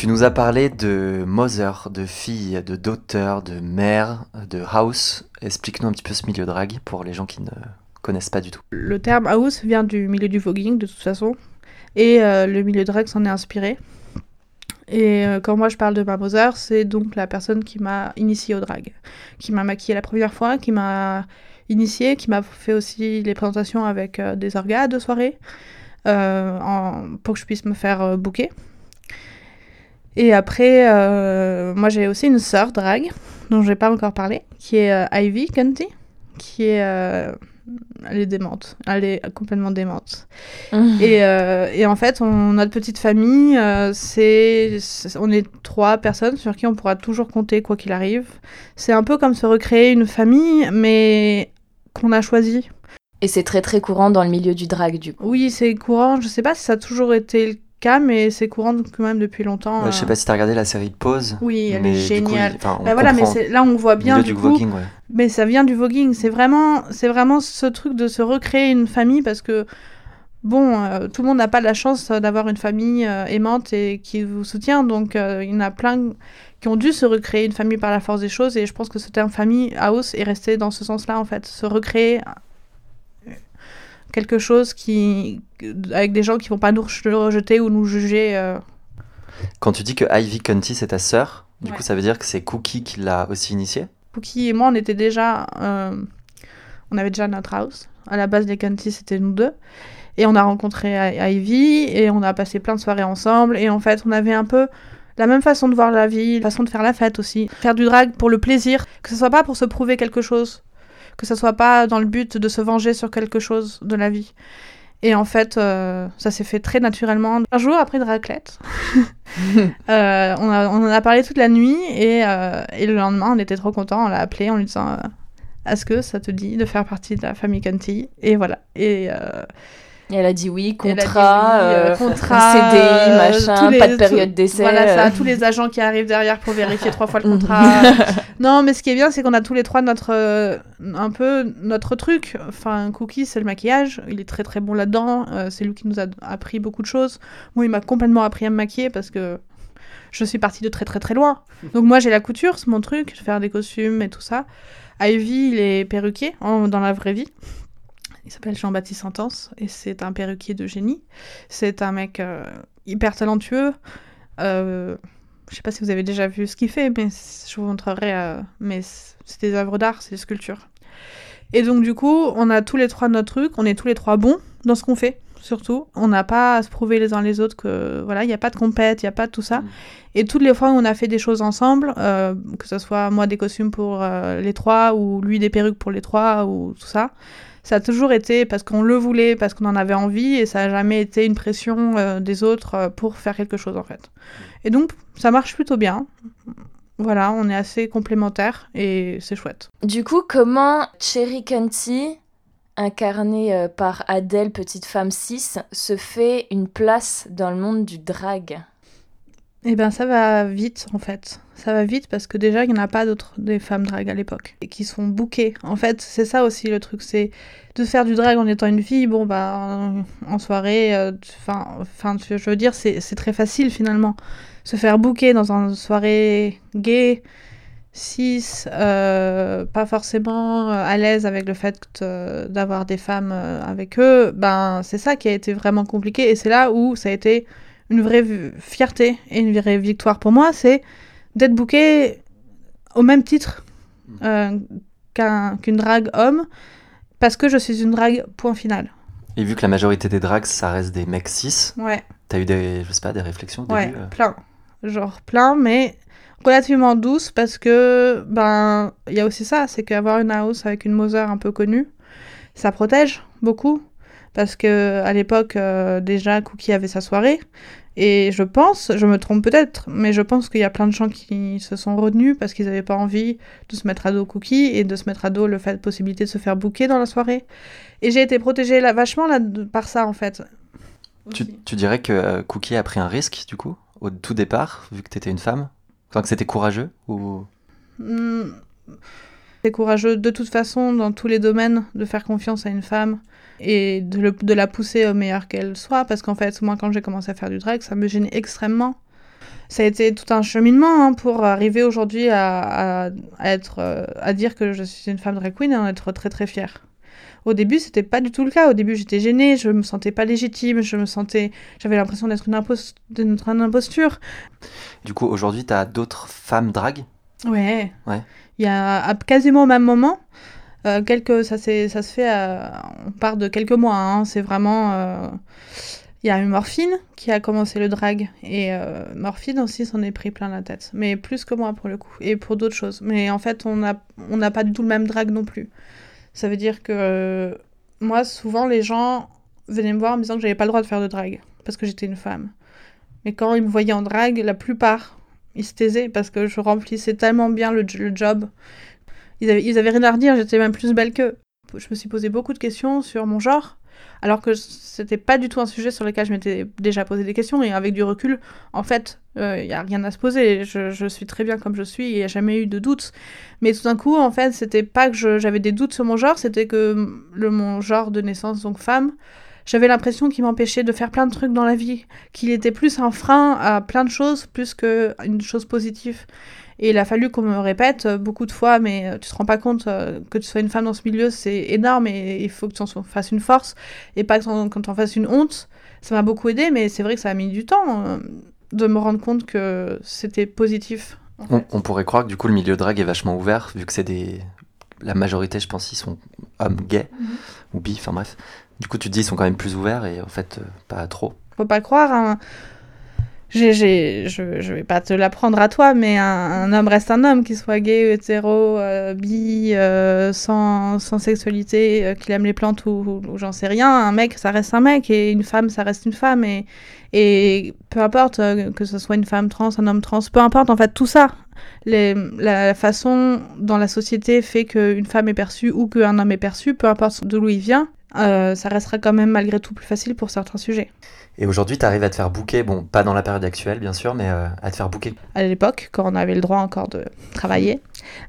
Tu nous as parlé de mother, de fille, de daughter, de mère, de house. Explique-nous un petit peu ce milieu drag pour les gens qui ne connaissent pas du tout. Le terme house vient du milieu du voguing, de toute façon, et euh, le milieu drag s'en est inspiré. Et euh, quand moi je parle de ma mother, c'est donc la personne qui m'a initiée au drag, qui m'a maquillée la première fois, qui m'a initiée, qui m'a fait aussi les présentations avec euh, des orgas de soirée, pour que je puisse me faire booker. Et après, euh, moi j'ai aussi une sœur drag, dont je n'ai pas encore parlé, qui est euh, Ivy Cunty, qui est... euh, elle est démente, elle est complètement démente. Et, euh, et en fait, on, notre petite famille, c'est, on est trois personnes sur qui on pourra toujours compter quoi qu'il arrive. C'est un peu comme se recréer une famille, mais qu'on a choisi. Et c'est très très courant dans le milieu du drag du coup. Oui, c'est courant. Je sais pas si ça a toujours été le cas, mais c'est courant quand même depuis longtemps. Ouais, je sais pas si t'as regardé la série Pause. Oui, elle mais est coup, géniale. on Bah voilà, mais là on voit bien du, coup. voguing, ouais. Mais ça vient du voguing. C'est vraiment, c'est vraiment ce truc de se recréer une famille parce que, bon, euh, tout le monde n'a pas la chance euh, d'avoir une famille euh, aimante et qui vous soutient. Donc, euh, il y en a plein qui ont dû se recréer une famille par la force des choses. Et je pense que ce terme famille house est resté dans ce sens-là, en fait. Se recréer quelque chose qui, avec des gens qui vont pas nous re- rejeter ou nous juger. euh. Quand tu dis que Ivy Cunty c'est ta sœur, du Ouais. coup ça veut dire que c'est Cookie qui l'a aussi initiée? Cookie et moi, on était déjà. euh, on avait déjà notre house. À la base, les Canty, c'était nous deux. Et on a rencontré I- Ivy et on a passé plein de soirées ensemble. Et en fait, on avait un peu la même façon de voir la vie, la façon de faire la fête aussi. Faire du drag pour le plaisir, que ce soit pas pour se prouver quelque chose, que ce soit pas dans le but de se venger sur quelque chose de la vie. Et en fait, euh, ça s'est fait très naturellement. Un jour, après une raclette, euh, on, a- on en a parlé toute la nuit et, euh, et le lendemain, on était trop contents. On l'a appelé en lui disant Est-ce que ça te dit de faire partie de la famille Canty Et voilà. Et, Et elle a dit oui, a dit contrat, oui, euh, euh, contrat, CDI, euh, machin, les- pas de période d'essai. Voilà ça, euh. tous les agents qui arrivent derrière pour vérifier trois fois le contrat. non, mais ce qui est bien, c'est qu'on a tous les trois notre euh, un peu notre truc. Enfin, Cookie, c'est le maquillage. Il est très très bon là-dedans. C'est lui qui nous a appris beaucoup de choses. Moi, il m'a complètement appris à me maquiller parce que je suis partie de très très très loin. Donc moi, j'ai la couture, c'est mon truc, faire des costumes et tout ça. Ivy, il est perruquier en- dans la vraie vie. Il s'appelle Jean-Baptiste Intense et c'est un perruquier de génie. C'est un mec euh, hyper talentueux. Euh, je sais pas si vous avez déjà vu ce qu'il fait, mais je vous montrerai. euh, mais c'est des œuvres d'art, c'est des sculptures. Et donc du coup, on a tous les trois notre truc, on est tous les trois bons dans ce qu'on fait, surtout. On n'a pas à se prouver les uns les autres que voilà, il n'y a pas de compète, il n'y a pas de tout ça. Mm. Et toutes les fois où on a fait des choses ensemble, euh, que ce soit moi des costumes pour euh, les trois ou lui des perruques pour les trois ou tout ça, ça a toujours été parce qu'on le voulait, parce qu'on en avait envie et ça n'a jamais été une pression euh, des autres euh, pour faire quelque chose en fait. Et donc ça marche plutôt bien. Voilà, on est assez complémentaires et c'est chouette. Du coup, comment Cherry Cunty, incarnée euh, par Adèle, petite femme cis, se fait une place dans le monde du drag? Eh ben ça va vite en fait. Ça va vite parce que déjà il n'y en a pas d'autres des femmes drag à l'époque et qui sont bookées. En fait c'est ça aussi le truc, c'est de faire du drag en étant une fille. Bon bah en soirée, euh, enfin je veux dire c'est très facile finalement. Se faire booker dans une soirée gay, cis, euh, pas forcément euh, à l'aise avec le fait d'avoir des femmes avec eux, ben c'est ça qui a été vraiment compliqué et c'est là où ça a été une vraie fierté et une vraie victoire pour moi, c'est d'être booké au même titre euh, qu'un- qu'une drague homme parce que je suis une drague point final. Et vu que la majorité des drags, ça reste des mecs cis, Ouais. t'as eu des, je sais pas, des réflexions au Ouais, début euh plein. Genre plein, mais relativement douce parce que, ben, il y a aussi ça, c'est qu'avoir une house avec une Moser un peu connue, ça protège beaucoup. Parce que à l'époque, euh, déjà, Cookie avait sa soirée. Et je pense, je me trompe peut-être, mais je pense qu'il y a plein de gens qui se sont retenus parce qu'ils n'avaient pas envie de se mettre à dos Cookie et de se mettre à dos le fait, possibilité de se faire bouquer dans la soirée. Et j'ai été protégée là, vachement là, par ça, en fait. tu, dirais que euh, Cookie a pris un risque, du coup, au tout départ, vu que t'étais une femme? Enfin, que c'était courageux ou... Hmm, C'est courageux de toute façon dans tous les domaines de faire confiance à une femme et de, le- de la pousser au meilleur qu'elle soit parce qu'en fait moi quand j'ai commencé à faire du drag ça me gênait extrêmement. Ça a été tout un cheminement hein, pour arriver aujourd'hui à, à- à être euh, à dire que je suis une femme drag queen et en être très très fière. Au début, c'était pas du tout le cas. Au début, j'étais gênée, je me sentais pas légitime, je me sentais, j'avais l'impression d'être une, imposture. Du coup, aujourd'hui, t'as d'autres femmes drag? Ouais. Ouais. Il y a à- quasiment au même moment. Euh, quelques, ça, ça se fait, à- on part de quelques mois. hein, c'est vraiment. euh, Il y a eu Morphine qui a commencé le drag. Et euh, Morphine aussi s'en est pris plein la tête. Mais plus que moi pour le coup. Et pour d'autres choses. Mais en fait, on n'a on pas du tout le même drag non plus. Ça veut dire que euh, moi, souvent, les gens venaient me voir en me disant que j'avais pas le droit de faire de drag. Parce que j'étais une femme. Mais quand ils me voyaient en drag, la plupart ils se taisaient parce que je remplissais tellement bien le job. Ils avaient, rien à redire, j'étais même plus belle qu'eux. Je me suis posé beaucoup de questions sur mon genre, alors que c'était pas du tout un sujet sur lequel je m'étais déjà posé des questions. Et avec du recul, en fait, il n'y a rien à se poser. Je, suis très bien comme je suis, il n'y a jamais eu de doute. Mais tout d'un coup, en fait, c'était pas que j'avais des doutes sur mon genre, c'était que le, mon genre de naissance, donc femme, j'avais l'impression qu'il m'empêchait de faire plein de trucs dans la vie qu'il était plus un frein à plein de choses plus qu'une chose positive. Et il a fallu qu'on me répète euh, beaucoup de fois, mais euh, tu te rends pas compte euh, que tu sois une femme dans ce milieu, c'est énorme et il faut que tu en fasses une force et pas que tu en fasses une honte. Ça m'a beaucoup aidé, mais c'est vrai que ça a mis du temps de me rendre compte que c'était positif. en on, fait. on pourrait croire que du coup, le milieu drag est vachement ouvert, vu que c'est des... La majorité, je pense, ils sont hommes gays Mhm. ou bi, enfin bref. Du coup, tu te dis, ils sont quand même plus ouverts et en fait, euh, pas trop. Faut pas croire. hein. J'ai, j'ai- je, je vais pas te l'apprendre à toi, mais un, un homme reste un homme, qu'il soit gay, hétéro, euh, bi, euh, sans, sans sexualité, euh, qu'il aime les plantes ou, ou j'en sais rien. Un mec, ça reste un mec, et une femme, ça reste une femme. Et, et peu importe euh, que ce soit une femme trans, un homme trans, peu importe, en fait, tout ça. Les, la façon dont la société fait qu'une femme est perçue ou qu'un homme est perçu, peu importe d'où il vient, euh, ça restera quand même malgré tout plus facile pour certains sujets. Et aujourd'hui, tu arrives à te faire booker, bon, pas dans la période actuelle, bien sûr, mais euh, à te faire booker. à l'époque, quand on avait le droit encore de travailler,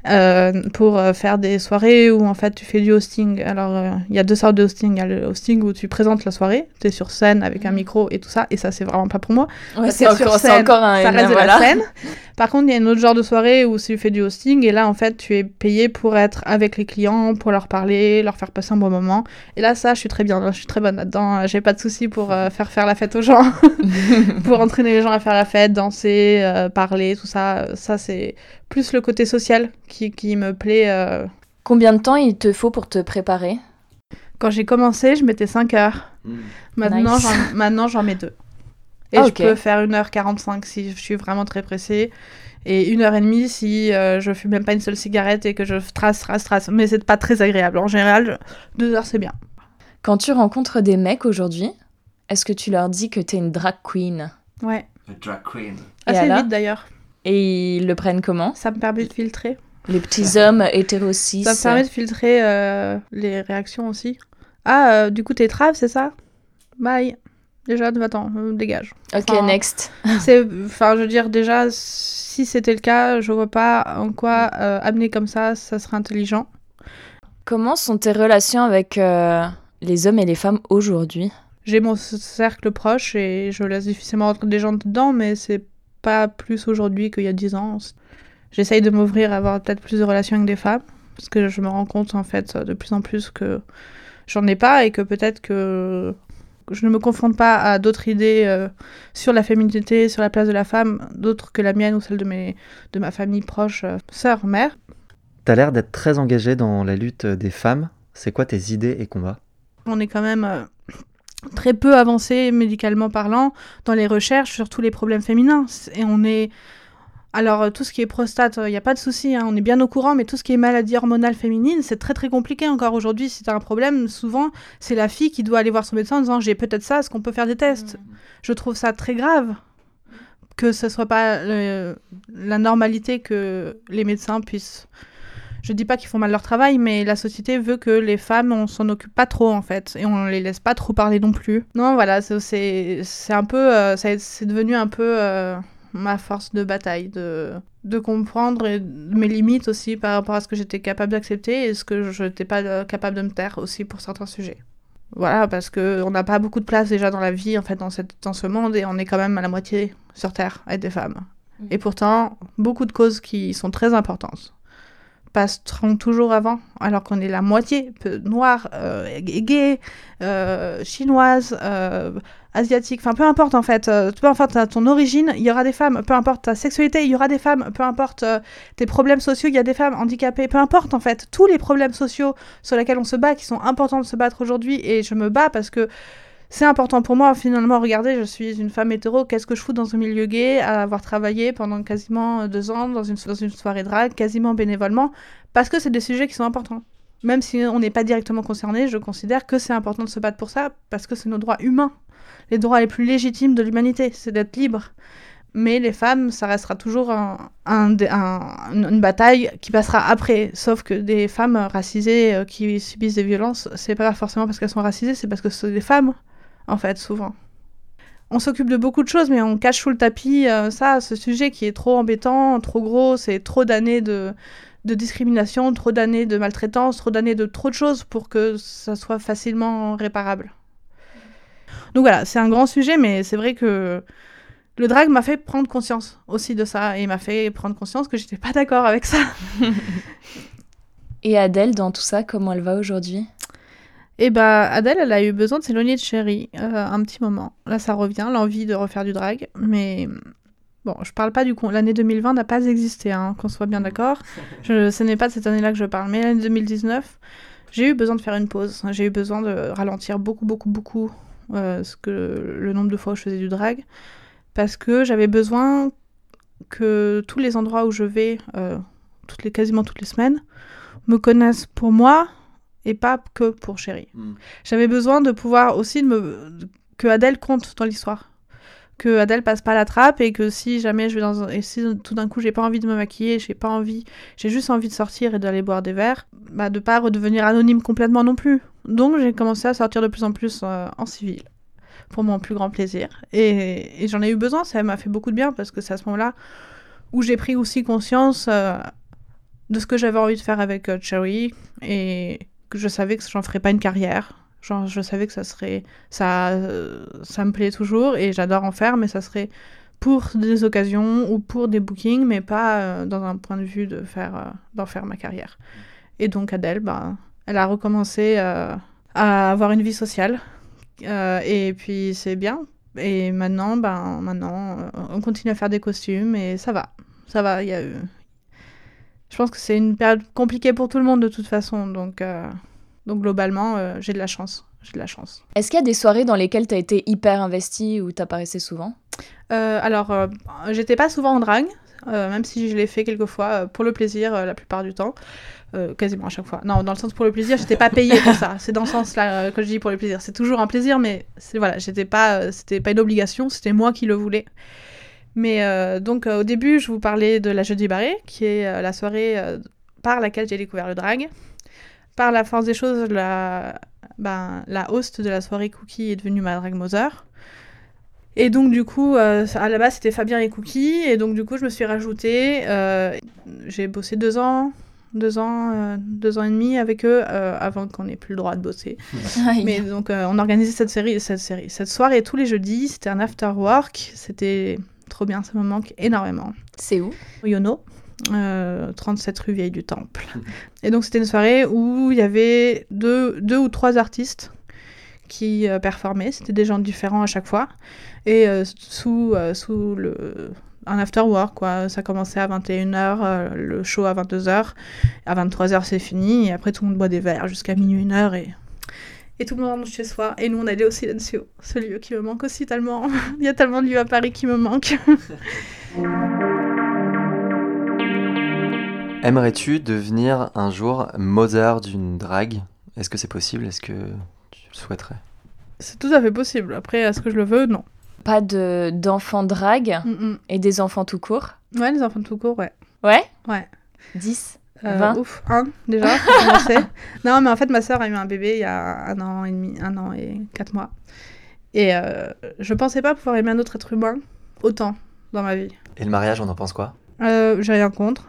euh, pour euh, faire des soirées où en fait tu fais du hosting. Alors euh, il y a deux sortes de hosting. Il y a le hosting où tu présentes la soirée, tu es sur scène avec un micro et tout ça, et ça c'est vraiment pas pour moi. Ouais, c'est encore, scène, encore un. ça reste de voilà. la scène. Par contre, il y a un autre genre de soirée où tu fais du hosting et là, en fait, tu es payé pour être avec les clients, pour leur parler, leur faire passer un bon moment. Et là, ça, je suis très bien, je suis très bonne là-dedans. J'ai pas de soucis pour euh, faire faire la fête aux gens, pour entraîner les gens à faire la fête, danser, parler, tout ça. Ça, c'est plus le côté social qui, qui me plaît. euh. Combien de temps il te faut pour te préparer? Quand j'ai commencé, je mettais 5 heures. Maintenant, Nice. j'en, maintenant, j'en mets deux. Et Ah, je peux faire 1h45 si je suis vraiment très pressée. Et 1h30 si euh, je fume même pas une seule cigarette et que je trace, trace, trace. Mais c'est pas très agréable. En général, 2 heures c'est bien. Quand tu rencontres des mecs aujourd'hui, est-ce que tu leur dis que t'es une drag queen? Ouais. drag queen. Assez vite d'ailleurs. Et ils le prennent comment Ça me permet de filtrer. Les petits hommes hétéro cis Ça me permet de filtrer euh, les réactions aussi. Ah, euh, du coup, t'es trave, c'est ça? Bye. Déjà, va-t'en, euh, dégage. Ok, next. C'est, enfin, je veux dire, déjà, si c'était le cas, je vois pas en quoi euh, amener comme ça, ça serait intelligent. Comment sont tes relations avec les hommes et les femmes aujourd'hui? J'ai mon cercle proche et je laisse difficilement rentrer des gens dedans, mais c'est pas plus aujourd'hui qu'il y a 10 ans. J'essaye de m'ouvrir à avoir peut-être plus de relations avec des femmes, parce que je me rends compte en fait de plus en plus que j'en ai pas et que peut-être que je ne me confronte pas à d'autres idées euh, sur la féminité, sur la place de la femme, d'autres que la mienne ou celle de, mes, de ma famille proche, euh, sœur, mère. T'as l'air d'être très engagée dans la lutte des femmes. C'est quoi tes idées et combats? On est quand même euh, très peu avancé médicalement parlant dans les recherches sur tous les problèmes féminins. Et on est alors, tout ce qui est prostate, il euh, n'y a pas de souci, hein, on est bien au courant, mais tout ce qui est maladie hormonale féminine, c'est très très compliqué encore aujourd'hui. Si tu as un problème, souvent, c'est la fille qui doit aller voir son médecin en disant j'ai peut-être ça, est-ce qu'on peut faire des tests? Mmh. Je trouve ça très grave que ce soit pas euh, la normalité que les médecins puissent. Je dis pas qu'ils font mal leur travail, mais la société veut que les femmes, on s'en occupe pas trop en fait, et on les laisse pas trop parler non plus. Non, voilà, c'est un peu, c'est devenu un peu ma force de bataille, de, de comprendre mes limites aussi par rapport à ce que j'étais capable d'accepter et ce que je n'étais pas euh, capable de me taire aussi pour certains sujets. Voilà, parce qu'on n'a pas beaucoup de place déjà dans la vie, en fait, dans, cette, dans ce monde, et on est quand même à la moitié sur Terre, à être des femmes. Et pourtant, beaucoup de causes qui sont très importantes passeront toujours avant, alors qu'on est la moitié noire, euh, gay, euh, chinoise, euh, asiatique, enfin peu importe en fait, peu importe ton origine, il y aura des femmes, peu importe ta sexualité, il y aura des femmes, peu importe tes problèmes sociaux, il y a des femmes handicapées, peu importe en fait, tous les problèmes sociaux sur lesquels on se bat, qui sont importants de se battre aujourd'hui, et je me bats parce que c'est important pour moi. Finalement, regardez, je suis une femme hétéro. Qu'est-ce que je fous dans un milieu gay, à avoir travaillé pendant quasiment deux ans dans une, dans une soirée drague, quasiment bénévolement, parce que c'est des sujets qui sont importants. Même si on n'est pas directement concerné, je considère que c'est important de se battre pour ça, parce que c'est nos droits humains, les droits les plus légitimes de l'humanité, c'est d'être libre. Mais les femmes, ça restera toujours un, une bataille qui passera après. Sauf que des femmes racisées euh, qui subissent des violences, c'est pas forcément parce qu'elles sont racisées, c'est parce que c'est des femmes en fait, souvent. On s'occupe de beaucoup de choses, mais on cache sous le tapis euh, ça, ce sujet qui est trop embêtant, trop gros, c'est trop d'années de, de discrimination, trop d'années de maltraitance, trop d'années de trop de choses pour que ça soit facilement réparable. Donc voilà, c'est un grand sujet, mais c'est vrai que le drag m'a fait prendre conscience aussi de ça et m'a fait prendre conscience que j'étais pas d'accord avec ça. et Adèle, dans tout ça, comment elle va aujourd'hui? Et bah Adèle, elle a eu besoin de s'éloigner de Chéri euh, un petit moment. Là, ça revient, l'envie de refaire du drag. Mais bon, je parle pas du coup. L'année 2020 n'a pas existé, hein, qu'on soit bien d'accord. ce n'est pas de cette année-là que je parle. Mais l'année 2019, j'ai eu besoin de faire une pause. J'ai eu besoin de ralentir beaucoup, beaucoup, beaucoup euh, ce que, le nombre de fois où je faisais du drag. Parce que j'avais besoin que tous les endroits où je vais, euh, quasiment toutes les semaines, me connaissent pour moi, et pas que pour Chéri. Hmm. J'avais besoin de pouvoir aussi de me... que Adèle compte dans l'histoire. Que Adèle passe pas la trappe et que si jamais je vais dans et si tout d'un coup j'ai pas envie de me maquiller, j'ai pas envie, j'ai juste envie de sortir et d'aller boire des verres, bah de pas redevenir anonyme complètement non plus. Donc j'ai commencé à sortir de plus en plus euh, en civil pour mon plus grand plaisir et, et j'en ai eu besoin, ça m'a fait beaucoup de bien parce que c'est à ce moment-là où j'ai pris aussi conscience euh, de ce que j'avais envie de faire avec euh, Cherry et je savais que j'en ferais pas une carrière. Genre, je savais que ça serait. Ça, euh, ça me plaît toujours et j'adore en faire, mais ça serait pour des occasions ou pour des bookings, mais pas euh, dans un point de vue de faire, euh, d'en faire ma carrière. Et donc, Adèle, bah, elle a recommencé à avoir une vie sociale. et puis, c'est bien. Et maintenant, ben, maintenant, on continue à faire des costumes et ça va. Ça va, je pense que c'est une période compliquée pour tout le monde de toute façon. Donc, euh, donc globalement, euh, j'ai de la chance. J'ai de la chance. Est-ce qu'il y a des soirées dans lesquelles tu as été hyper investie ou t'apparaissais souvent? Euh, Alors, j'étais pas souvent en drague, même si je l'ai fait quelques fois pour le plaisir la plupart du temps. quasiment à chaque fois. Non, dans le sens pour le plaisir, j'étais pas payée pour ça. C'est dans ce sens-là que je dis pour le plaisir. C'est toujours un plaisir, mais voilà, j'étais pas, c'était pas une obligation, c'était moi qui le voulais. Mais euh, donc euh, au début, je vous parlais de la Jeudi Barré, qui est euh, la soirée par laquelle j'ai découvert le drag. Par la force des choses, la, ben, la host de la soirée Cookie est devenue ma drag mother. Et donc du coup, à la base c'était Fabien et Cookie, et donc du coup je me suis rajoutée. j'ai bossé deux ans, deux ans, deux ans et demi avec eux avant qu'on ait plus le droit de bosser. Mais donc on organisait cette série, cette série, cette soirée tous les jeudis. C'était un after work. C'était trop bien, ça me manque énormément. C'est où? Yono, euh, 37 rue Vieille du Temple. Et donc c'était une soirée où il y avait deux, deux ou trois artistes qui euh, performaient. C'était des gens différents à chaque fois. Et euh, sous, euh, sous le, un after work, quoi. Ça commençait à 21h, euh, le show à 22h. À 23h, c'est fini. Et après, tout le monde boit des verres jusqu'à minuit, une heure. Et, et tout le monde rentre chez soi. Et nous, on allait au Silencio, ce lieu qui me manque aussi tellement. Il y a tellement de lieux à Paris qui me manquent. Aimerais-tu devenir un jour mother d'une drague? Est-ce que c'est possible? Est-ce que tu le souhaiterais? C'est tout à fait possible. Après, est-ce que je le veux Non. Pas de d'enfants drague Mm, et des enfants tout court? Mm. Ouais, les enfants tout court, ouais. Ouais? Ouais. 10 Euh, 20. ouf, un déjà, non, mais en fait, ma soeur a eu un bébé il y a un an et demi, un an et quatre mois. Et euh, je pensais pas pouvoir aimer un autre être humain autant dans ma vie. Et le mariage, on en pense quoi? Euh, J'ai rien contre.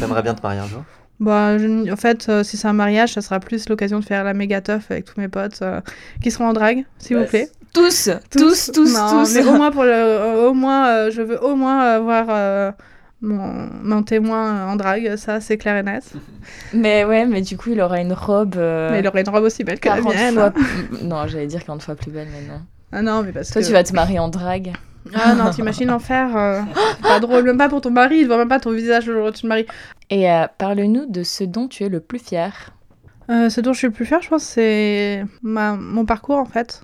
T'aimerais bien te marier un jour? Bah, je- en fait, euh, si c'est un mariage, ça sera plus l'occasion de faire la méga teuf avec tous mes potes euh, qui seront en drague, s'il vous plaît. Tous Tous, tous, Non, tous Mais au moins, pour le, euh, au moins euh, je veux au moins avoir euh, mon, mon témoin en drague, ça c'est clair et net. Mais ouais, mais du coup, il aura une robe. euh, Mais il aurait une robe aussi belle que la 40 mienne. fois. Non, j'allais dire 40 fois plus belle, mais non. Ah non, mais parce Toi, que... tu vas te marier en drague. Ah non, t'imagines l'enfer euh, c'est Pas drôle, même pas pour ton mari, il voit même pas ton visage le jour où tu te maries. Et euh, parle-nous de ce dont tu es le plus fier. Euh, ce dont je suis le plus fière, je pense, c'est ma... mon parcours en fait.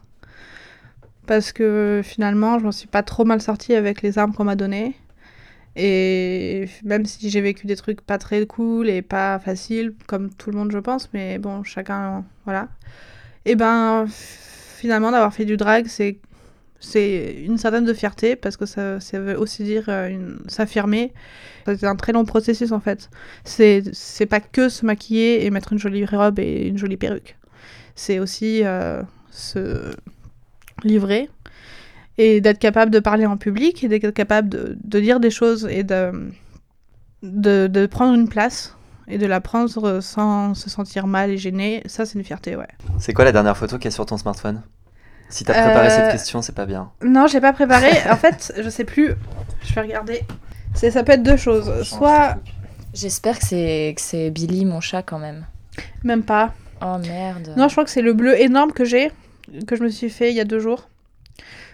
Parce que finalement, je m'en suis pas trop mal sortie avec les armes qu'on m'a données. Et même si j'ai vécu des trucs pas très cool et pas faciles, comme tout le monde, je pense, mais bon, chacun, voilà. Et ben, finalement, d'avoir fait du drag, c'est c'est une certaine de fierté parce que ça, ça veut aussi dire euh, s'affirmer. C'est un très long processus en fait. C'est pas que se maquiller et mettre une jolie robe et une jolie perruque. C'est aussi euh, se livrer et d'être capable de parler en public et d'être capable de, de dire des choses et de, de, de prendre une place et de la prendre sans se sentir mal et gêné. Ça, c'est une fierté, ouais. C'est quoi la dernière photo qu'il y a sur ton smartphone? Si t'as préparé Euh, cette question, c'est pas bien. Non, j'ai pas préparé. en fait, je sais plus. Je vais regarder. C'est- Ça peut être deux choses. Soit, J'espère que c'est que c'est Billy, mon chat, quand même. même pas. Oh merde. Non, je crois que c'est le bleu énorme que j'ai, que je me suis fait il y a deux jours.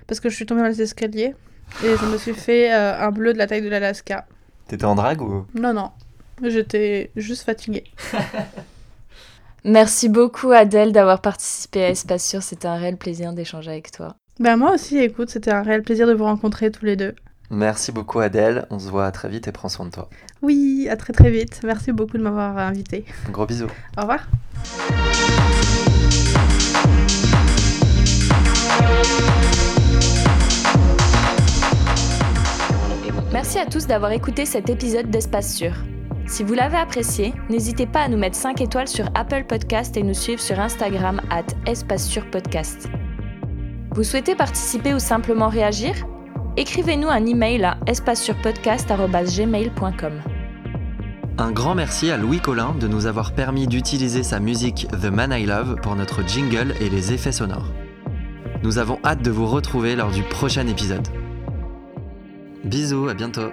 Parce que je suis tombée dans les escaliers. Et je me suis fait euh, un bleu de la taille de l'Alaska. T'étais en drague ou? Non, non. J'étais juste fatiguée. Merci beaucoup, Adèle, d'avoir participé à Espace Sûr. C'était un réel plaisir d'échanger avec toi. Ben moi aussi, écoute, c'était un réel plaisir de vous rencontrer tous les deux. Merci beaucoup Adèle, on se voit très vite et prends soin de toi. Oui, à très très vite. Merci beaucoup de m'avoir invité. Un gros bisou. Au revoir. Merci à tous d'avoir écouté cet épisode d'Espace Sûr. Si vous l'avez apprécié, n'hésitez pas à nous mettre 5 étoiles sur Apple Podcast et nous suivre sur Instagram at Espace Sûr Podcast. Vous souhaitez participer ou simplement réagir? Écrivez-nous un email à espacesurpodcast.gmail.com. Un grand merci à Louis Collin de nous avoir permis d'utiliser sa musique The Man I Love pour notre jingle et les effets sonores. Nous avons hâte de vous retrouver lors du prochain épisode. Bisous, à bientôt